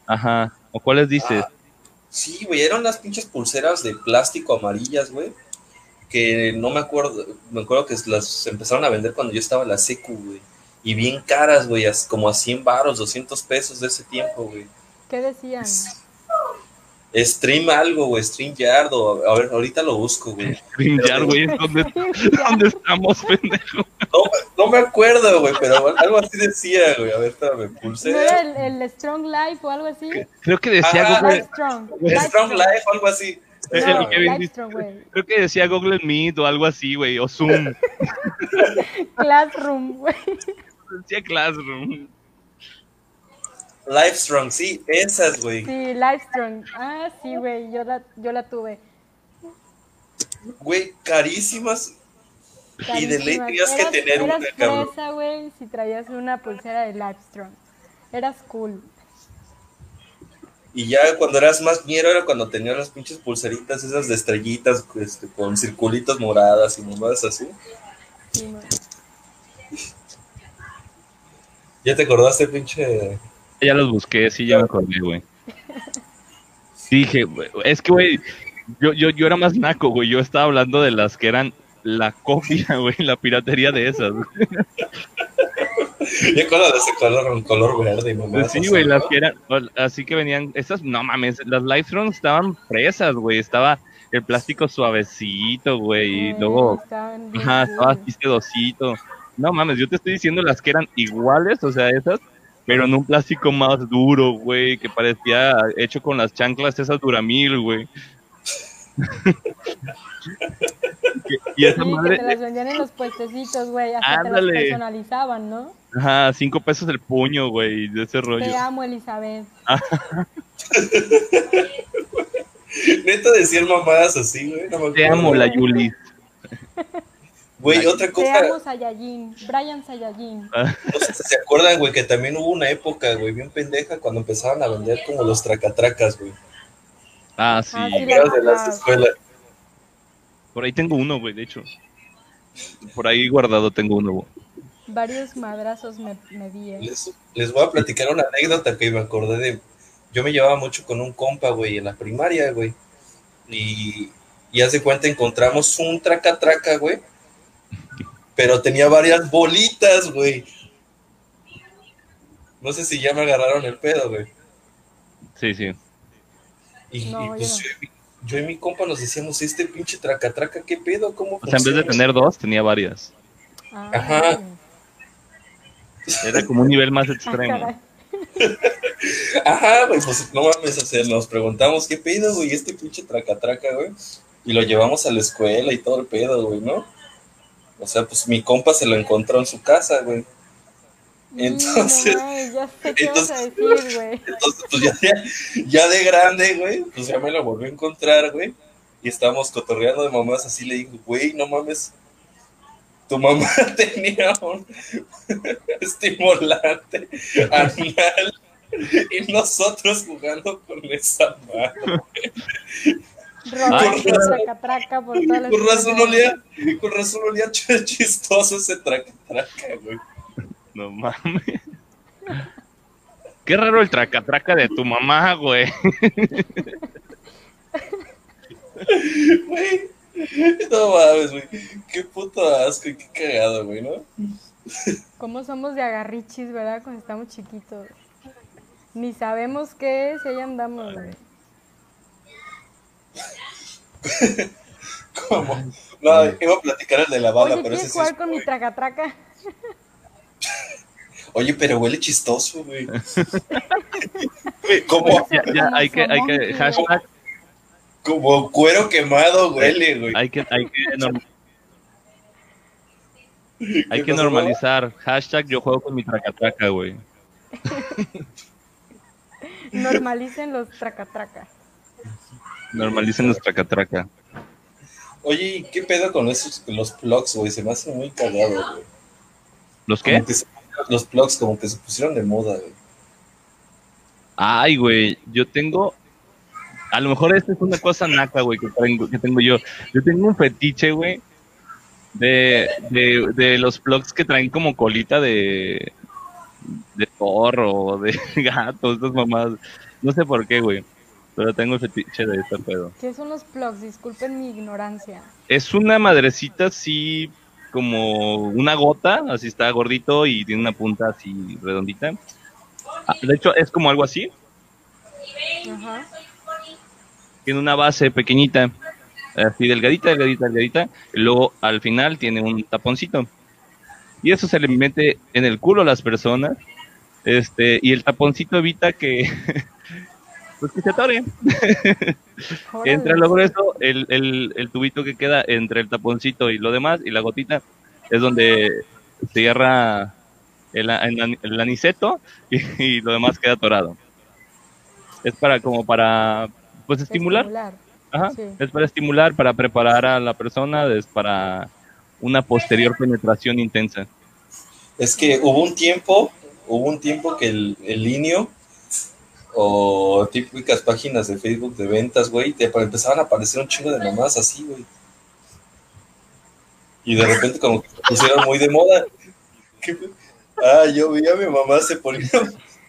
Ajá, ¿o cuáles dices? Ah, sí, güey, eran las pinches pulseras de plástico amarillas, güey, que no me acuerdo, me acuerdo que las empezaron a vender cuando yo estaba en la secu, güey, y bien caras, güey, como a 100 baros, 200 pesos de ese tiempo, güey. ¿Qué decían? Stream algo, güey, Stream Yard, o a ver, ahorita lo busco, güey. Stream Yard, güey, ¿dónde, ¿dónde estamos, pendejo? No, no me acuerdo, güey, pero algo así decía, güey. A ver, me pulsé. ¿No era el, el, Strong Life o algo así? Creo que decía Google. Life Strong. Strong Life o algo así. No, güey. Creo que decía Google Meet o algo así, güey, o Zoom. Classroom, güey. decía Classroom. Life Strong, sí, esas, güey. Sí, Life Strong. Ah, sí, güey, yo la, yo la tuve. Güey, carísimas. Y de ley tenías que Eras- tener una, cabrón. fresa, güey, si traías una pulsera de Life Strong. Eras cool. Y ya cuando eras más ñero era cuando tenías las pinches pulseritas esas de estrellitas este, con circulitos moradas y mamadas así. Sí. ¿Ya te acordaste, pinche? Ya los busqué, sí, ya me acordé, güey. Dije, güey, es que, güey, yo, yo, yo era más naco, güey. Yo estaba hablando de las que eran la copia, güey, la piratería de esas. con la de ese color, un color verde y mamadas Sí, así, güey, las que eran, así que venían, esas, no mames, las Livestrong estaban fresas, güey. Estaba el plástico suavecito, güey, y luego, ajá, estaba así sedosito. No mames, yo te estoy diciendo las que eran iguales, o sea, esas, pero en un plástico más duro, güey, que parecía hecho con las chanclas esas Duramil, güey. y esa Sí, madre, que te las vendían en los puestecitos, güey. Hasta te las personalizaban, ¿no? ajá, cinco pesos el puño, güey, de ese rollo. Te amo, Elizabeth. Neta decían mamadas así, güey. No Te amo, la Yuli. Güey, otra Te cosa, amo, Saiyajin. Brian Saiyajin. no sé si se acuerdan, güey, que también hubo una época, güey, bien pendeja cuando empezaban a vender como los tracatracas, güey. Ah, sí. Ah, sí, de las escuelas. Por ahí tengo uno, güey, de hecho. Por ahí guardado tengo uno, güey. Varios madrazos me, me di, eh. Les, les voy a platicar una anécdota que me acordé de. Yo me llevaba mucho con un compa, güey, en la primaria, güey. Y, y haz de cuenta, encontramos un traca-traca, güey. Pero tenía varias bolitas, güey. No sé si ya me agarraron el pedo, güey. Sí, sí. Y, No, y, yo pues yo, y- yo y mi compa nos decíamos, este pinche traca-traca, ¿qué pedo? ¿Cómo O sea, en vez de funciona?" tener dos, tenía varias. Ah, Ajá. Era como un nivel más Ah, extremo. caray. Ajá, güey, pues no mames, o sea, nos preguntamos qué pedo, güey, este pinche traca-traca, güey. Y lo llevamos a la escuela y todo el pedo, güey, ¿no? O sea, pues mi compa se lo encontró en su casa, güey. Entonces- Mm, no mames, ya sé qué vas a entonces- decir, güey. Entonces, pues ya, ya, ya de grande, güey, pues ya me lo volvió a encontrar, güey. Y estábamos cotorreando de mamás así, le digo, güey, no mames. Tu mamá tenía un estimulante anal y nosotros jugando con esa mano. Con razón- traca-traca por toda la Con razón escuela. olía, con razón olía ch- chistoso ese traca traca, güey. No mames. Qué raro el traca-traca de tu mamá, güey. Güey, No mames, güey. Qué puto asco y qué cagado, güey, ¿no? ¿Cómo somos de agarrichis, verdad? Cuando estamos chiquitos. Ni sabemos qué es y ahí andamos, güey. ¿Cómo? No, iba a platicar el de la bala, Oye, pero ese ¿quieres sí jugar es, con mi güey. traca-traca? Oye, pero huele chistoso, güey. Como, Ya, ya, hay que, hay que, hashtag, como cuero quemado huele, güey. hay que, hay que, norm- hay ¿Qué que normalizar. Hashtag yo juego con mi traca-traca, güey. Normalicen los traca-traca. Normalicen los traca-traca. Oye, ¿y qué pedo con esos, los plugs, güey? Se me hace muy cagado, güey. ¿Los qué? Se- los plugs como que se pusieron de moda, güey. Ay, güey, yo tengo. A lo mejor esta es una cosa naca, güey, que tengo, que tengo yo. Yo tengo un fetiche, güey, de, de, de los plugs que traen como colita de. de zorro, de gato, estas mamadas. No sé por qué, güey. Pero tengo el fetiche de este pedo. ¿Qué son los plugs? Disculpen mi ignorancia. Es una madrecita así como una gota, así está gordito y tiene una punta así redondita. Ah, De hecho, es como algo así. Ajá. tiene una base pequeñita, así delgadita, delgadita, delgadita, y luego al final tiene un taponcito. Y eso se le mete en el culo a las personas, este, y el taponcito evita que, pues que se atore. Entra luego eso, el, el, el tubito que queda entre el taponcito y lo demás, y la gotita, es donde cierra el, el, el aniceto y, lo demás queda atorado. Es para como para pues estimular. Ajá, Es para estimular, para preparar a la persona, es para una posterior penetración intensa. Es que hubo un tiempo, hubo un tiempo que el, el linio o típicas páginas de Facebook de ventas, güey, te empezaban a aparecer un chingo de mamás así, güey. Y de repente como que pusieron muy de moda. Ah, yo vi a mi mamá se ponía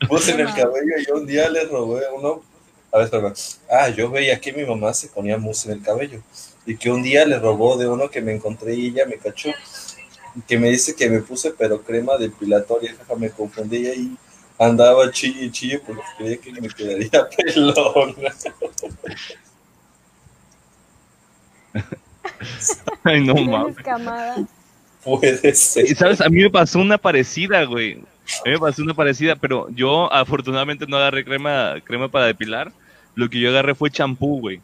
voz en el cabello y yo un día le robé uno. A ver, espera. Ah, yo veía que mi mamá se ponía mousse en el cabello y que un día le robó de uno que me encontré y ella me cachó. Que me dice que me puse pero crema depilatoria, jaja, me confundí y ahí andaba chille y chille porque creía que me quedaría pelón. Ay, no mames. Puede ser. Y sabes, a mí me pasó una parecida, güey. A mí me pasó una parecida, pero yo afortunadamente no agarré crema, crema para depilar. Lo que yo agarré fue champú, güey.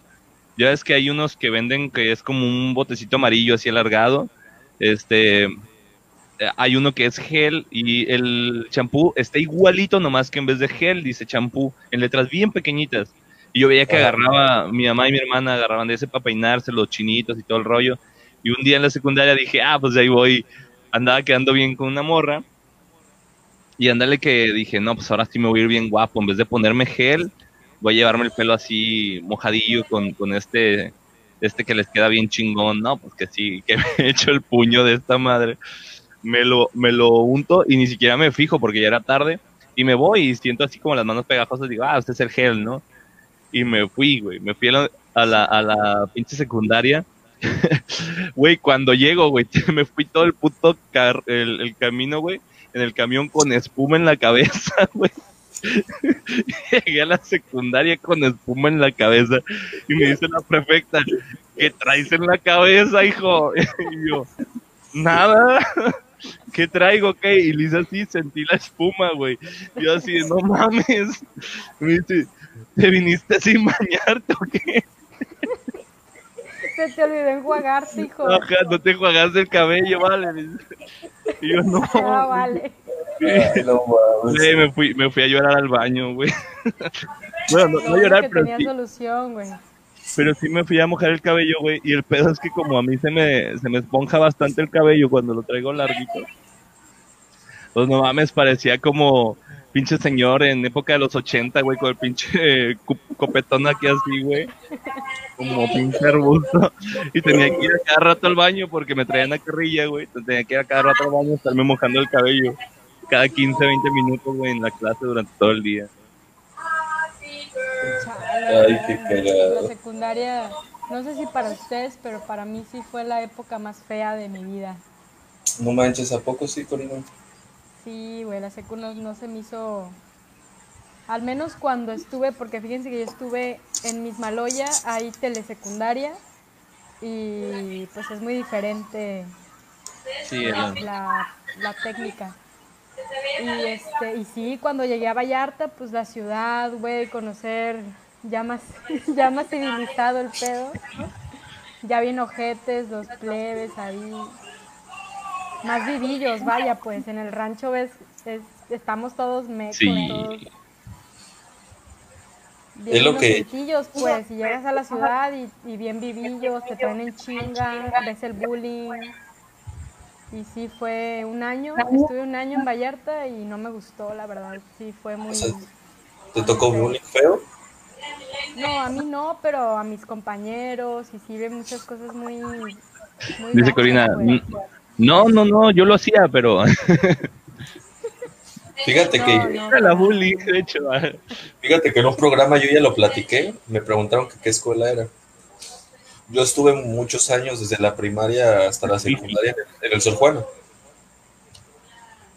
Ya ves que hay unos que venden que es como un botecito amarillo así alargado. Este, hay uno que es gel y el champú está igualito nomás que en vez de gel dice champú en letras bien pequeñitas. Y yo veía que agarraba, mi mamá y mi hermana agarraban de ese para peinarse los chinitos y todo el rollo. Y un día en la secundaria dije, ah, pues ahí voy, andaba quedando bien con una morra. Y andale que dije, no, pues ahora sí me voy a ir bien guapo. En vez de ponerme gel, voy a llevarme el pelo así mojadillo con, con este, este que les queda bien chingón. No, pues que sí, que me he hecho el puño de esta madre. Me lo, me lo unto y ni siquiera me fijo porque ya era tarde. Y me voy y siento así como las manos pegajosas. Digo, ah, este es el gel, ¿no? Y me fui, güey. Me fui a la, a la, a la pinche secundaria Güey, cuando llego, güey, me fui todo el puto el, camino, güey, en el camión con espuma en la cabeza, güey. Llegué a la secundaria con espuma en la cabeza y me dice la prefecta, ¿qué traes en la cabeza, hijo? Y yo, nada. ¿Qué traigo? ¿Qué? Y Lisa así, sentí la espuma, güey. Yo así, no mames. Me dice, ¿te viniste sin bañarte o qué? Se te olvidó enjuagarte, hijo. Ajá, no te enjuagaste el cabello, vale. Y yo no. Ah, vale. Sí, me, fui, me fui a llorar al baño, güey. Bueno, no, no llorar, pero tenía solución, güey. Pero sí me fui a mojar el cabello, güey. Y el pedo es que como a mí se me, se me esponja bastante el cabello cuando lo traigo larguito. Pues no mames, parecía como pinche señor en época de los 80, güey, con el pinche copetón aquí así, güey. Como pinche arbusto. Y tenía que ir a cada rato al baño porque me traían la carrilla, güey. Tenía que ir a cada rato al baño estarme mojando el cabello. Cada 15, 20 minutos, güey, en la clase durante todo el día. Ay, qué cagado. La secundaria, no sé si para ustedes, pero para mí sí fue la época más fea de mi vida. No manches, ¿a poco sí, Corina? Sí, güey, la secu no, se me hizo... Al menos cuando estuve, porque fíjense que yo estuve en Mismaloya, ahí telesecundaria, y pues es muy diferente la, la, técnica. Y, este, y sí, cuando llegué a Vallarta, pues la ciudad, güey, conocer ya más, ya más civilizado el pedo. Ya bien ojetes, los plebes ahí más vivillos, vaya, pues en el rancho ves, estamos todos mecos, todos bien es lo que pues, y llegas a la ciudad y, bien vivillos, te traen en chinga, ves el bullying. Y sí, fue un año, estuve un año en Vallarta y no me gustó, la verdad, sí, fue muy... ¿Te tocó bullying feo? No, a mí no, pero a mis compañeros y sí ve muchas cosas muy... muy Dice Corina, pues. No, no, no, yo lo hacía, pero. Fíjate que. la bullying, de hecho. Fíjate que en un programa yo ya lo platiqué. Me preguntaron que qué escuela era. Yo estuve muchos años, desde la primaria hasta la secundaria, en el Sor Juana.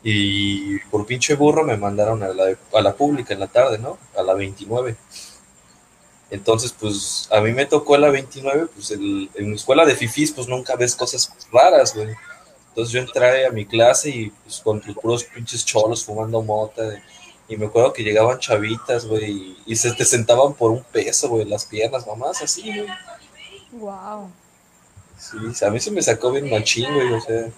Y por pinche burro me mandaron a la, a la pública en la tarde, ¿no? A la 29. Entonces, pues a mí me tocó la 29, pues el, en mi escuela de fifís, pues nunca ves cosas raras, güey. Entonces yo entré a mi clase y pues con los puros pinches cholos fumando mota. Y me acuerdo que llegaban chavitas, güey, y, se te sentaban por un peso, güey, las piernas, mamás, así, güey. Wow. Sí, a mí se me sacó bien machín, güey, o sea.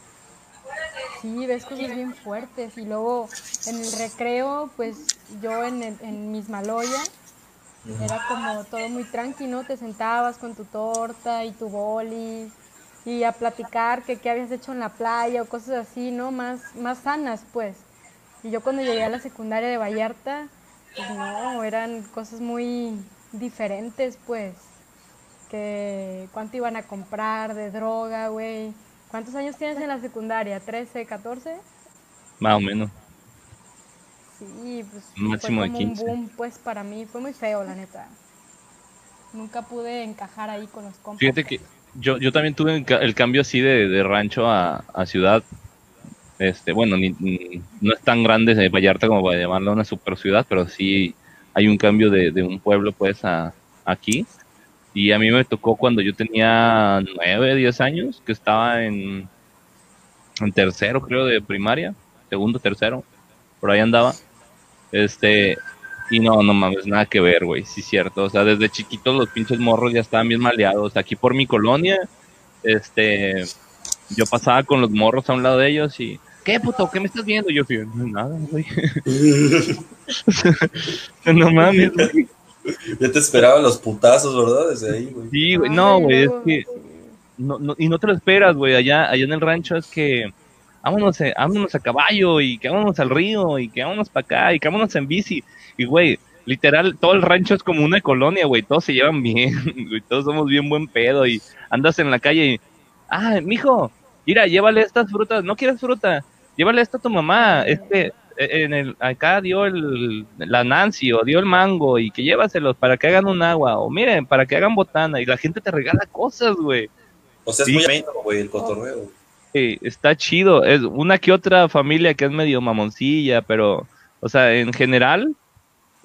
Sí, ves cosas bien fuertes. Y luego en el recreo, pues yo en, el, en mis maloya, era como todo muy tranquilo, Te sentabas con tu torta y tu boli y a platicar que qué habías hecho en la playa o cosas así, ¿no? Más, más sanas, pues. Y yo cuando llegué a la secundaria de Vallarta, pues no, eran cosas muy diferentes, pues. Que cuánto iban a comprar de droga, güey. ¿Cuántos años tienes en la secundaria? ¿13, 14? Más o menos. Sí, pues máximo fue de 15. un boom, pues para mí fue muy feo, la neta. Nunca pude encajar ahí con los compas. Fíjate que yo, yo también tuve el cambio así de, de rancho a, a, ciudad. Este, bueno, ni, no es tan grande de Vallarta como para llamarlo una super ciudad, pero sí hay un cambio de, de un pueblo pues a aquí. Y a mí me tocó cuando yo tenía 9, 10 años, que estaba en, en tercero, creo, de primaria, segundo, tercero, por ahí andaba. Este, y no, no mames, nada que ver, güey, sí cierto. O sea, desde chiquitos los pinches morros ya estaban bien maleados. Aquí por mi colonia, este, yo pasaba con los morros a un lado de ellos y, ¿qué puto? ¿Qué me estás viendo? Y yo fui, nada, güey. no mames, güey. Ya te esperaba los putazos, ¿verdad? Desde ahí, güey. Sí, güey, no, güey, es que, no, no, y no te lo esperas, güey, allá, allá en el rancho es que, vámonos, eh, vámonos a caballo y que vámonos al río y que vámonos para acá y que vámonos en bici. Y, güey, literal, todo el rancho es como una colonia, güey, todos se llevan bien, güey, todos somos bien buen pedo y andas en la calle y, ah, mijo, mira, llévale estas frutas, no quieres fruta, llévale esto a tu mamá, este, en el, acá dio el, la Nancy o dio el mango y que llévaselos para que hagan un agua o miren, para que hagan botana y la gente te regala cosas, güey. O sea, es muy ameno, güey, el cotorreo. Sí, está chido, es una que otra familia que es medio mamoncilla, pero, o sea, en general,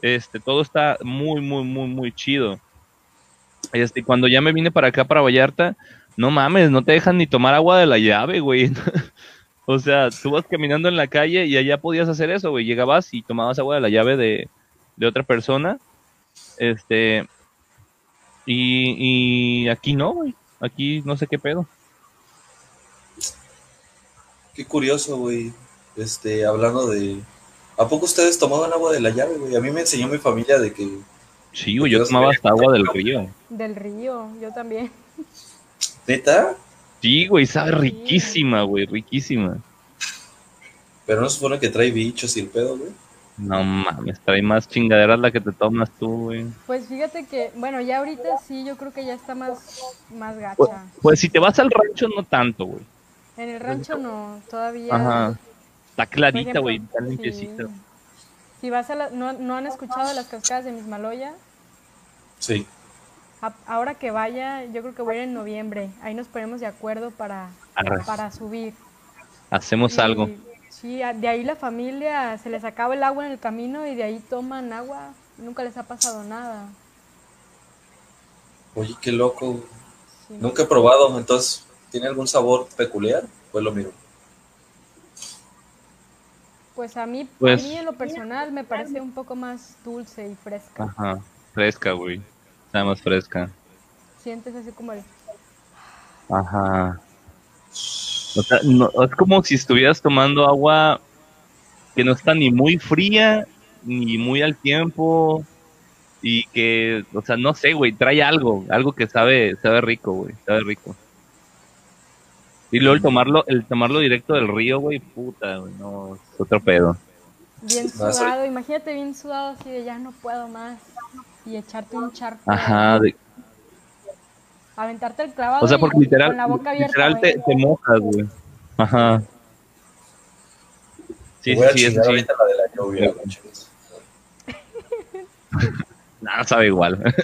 este, todo está muy, muy, muy, muy chido. Este, cuando ya me vine para acá, para Vallarta, no mames, no te dejan ni tomar agua de la llave, güey. o sea, tú vas caminando en la calle y allá podías hacer eso, güey. Llegabas y tomabas agua de la llave de, de otra persona. Este, y, y aquí no, güey. Aquí no sé qué pedo. Qué curioso, güey. Este, hablando de, ¿A poco ustedes tomaban agua de la llave, güey? A mí me enseñó mi familia de que... Sí, güey, yo tomaba hasta agua del río. Del río, yo también. ¿Neta? Sí, güey, sabe riquísima, güey, riquísima. Pero no se supone que trae bichos y el pedo, güey. No mames, trae más chingaderas la que te tomas tú, güey. Pues fíjate que, bueno, ya ahorita sí, yo creo que ya está más, más gacha. Pues, pues si te vas al rancho, no tanto, güey. En el rancho no, todavía. Ajá. Está clarita, güey, está limpiecita. Sí. Si vas a la, ¿no, ¿no, han escuchado las cascadas de Mismaloya? Sí. Ahora que vaya, yo creo que voy a ir en noviembre. Ahí nos ponemos de acuerdo para, para subir. Hacemos Y, algo. Sí, de ahí la familia se les acaba el agua en el camino y de ahí toman agua. Nunca les ha pasado nada. Oye, qué loco. Sí. Nunca he probado, entonces, ¿tiene algún sabor peculiar? Pues lo miro. Pues a mí, Pues- a mí en lo personal me parece un poco más dulce y fresca. Ajá, fresca, güey. Está más fresca. Sientes así como el... Ajá. O sea, no- es como si estuvieras tomando agua que no está ni muy fría, ni muy al tiempo, y que, o sea, no sé, güey, trae algo, algo que sabe, sabe rico, güey, sabe rico. Y luego el tomarlo, el tomarlo directo del río, güey, puta, güey, no, es otro pedo. Bien sudado, imagínate bien sudado así de ya no puedo más. Y echarte un charco. Ajá, de- Aventarte el clavado. o sea, y porque literal, Con la boca abierta. literal te, te mojas, güey. Ajá. Sí, Voy a sí, sí, chingar sí. ahorita la de la lluvia. Nada, sabe igual.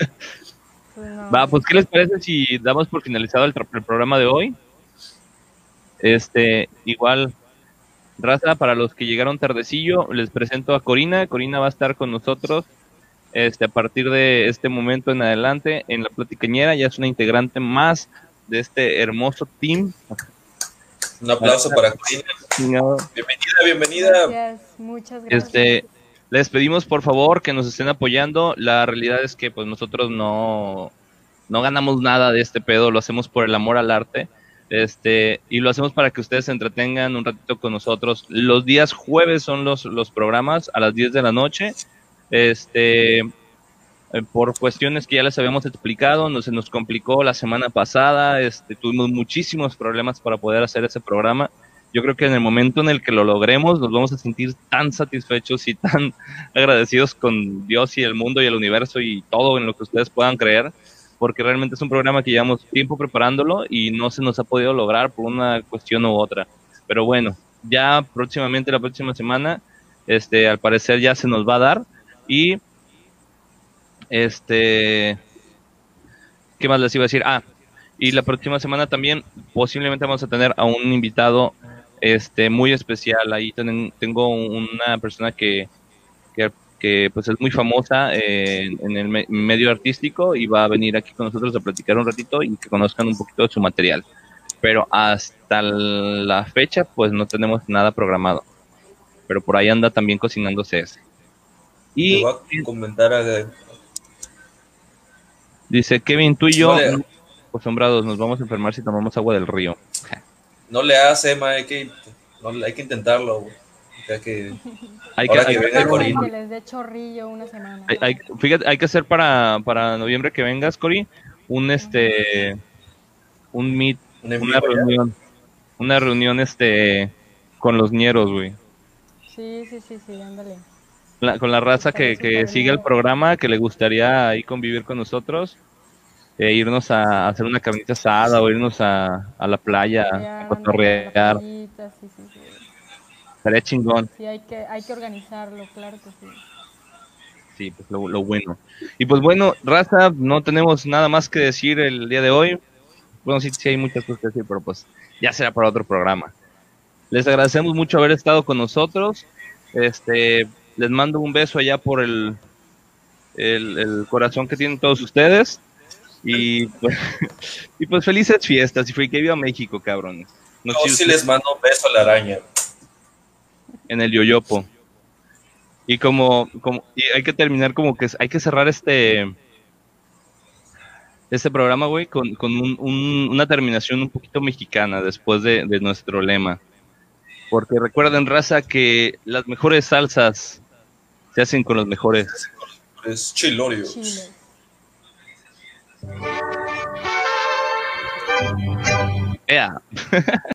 Pues no. Va, pues, ¿qué les parece si damos por finalizado el, el programa de hoy? Este, igual, raza, para los que llegaron tardecillo, les presento a Corina. Corina va a estar con nosotros Este, a partir de este momento en adelante, en la platicañera ya es una integrante más de este hermoso team. Un aplauso para Corina. Bienvenida, bienvenida. Gracias, muchas gracias. Este, les pedimos por favor que nos estén apoyando. La realidad es que pues nosotros no, no ganamos nada de este pedo, lo hacemos por el amor al arte. Este, y lo hacemos para que ustedes se entretengan un ratito con nosotros. Los días jueves son los, los programas a las 10 de la noche. Este, eh, por cuestiones que ya les habíamos explicado, no, se nos complicó la semana pasada, este, tuvimos muchísimos problemas para poder hacer ese programa. Yo creo que en el momento en el que lo logremos, nos vamos a sentir tan satisfechos y tan agradecidos con Dios y el mundo y el universo y todo en lo que ustedes puedan creer, porque realmente es un programa que llevamos tiempo preparándolo y no se nos ha podido lograr por una cuestión u otra. Pero bueno, ya próximamente, la próxima semana, este, al parecer ya se nos va a dar y este, ¿qué más les iba a decir? Ah, y la próxima semana también posiblemente vamos a tener a un invitado este muy especial. Ahí tengo una persona que, que, pues es muy famosa en el medio artístico y va a venir aquí con nosotros a platicar un ratito y que conozcan un poquito de su material. Pero hasta la fecha pues no tenemos nada programado. Pero por ahí anda también cocinándose ese. Y a comentar a... Dice Kevin, tú y yo, acostumbrados, nos vamos a enfermar si tomamos agua del río. No le hace, Emma, hay que, hay que intentarlo. Hay que, hay que, hay que, les dé chorrillo una semana. Hay, fíjate, hay que hacer para, para noviembre que vengas, Cori, un este un meet, una, reunión, una reunión este con los ñeros, güey. Sí, sí, sí, sí, ándale con la raza que, que sigue el programa, que le gustaría ahí convivir con nosotros, e irnos a, hacer una carnita asada o irnos a, a la playa a cotorrear. Estaría chingón. Sí, hay que, hay que organizarlo, claro que sí. Sí, pues lo, lo, bueno. Y pues bueno, raza, no tenemos nada más que decir el día de hoy. Bueno, sí, sí hay muchas cosas que decir, pero pues ya será para otro programa. Les agradecemos mucho haber estado con nosotros. Este, les mando un beso allá por el, el, corazón que tienen todos ustedes. Y pues, y pues felices fiestas y fue que viva México, cabrones. No, sí les mando un beso a la araña. En el yoyopo. Y como, como y hay que terminar como que hay que cerrar este este programa, güey, con, con un, una terminación un poquito mexicana después de, de nuestro lema. Porque recuerden, raza, que las mejores salsas se hacen con los mejores. Es chilorios. Ea.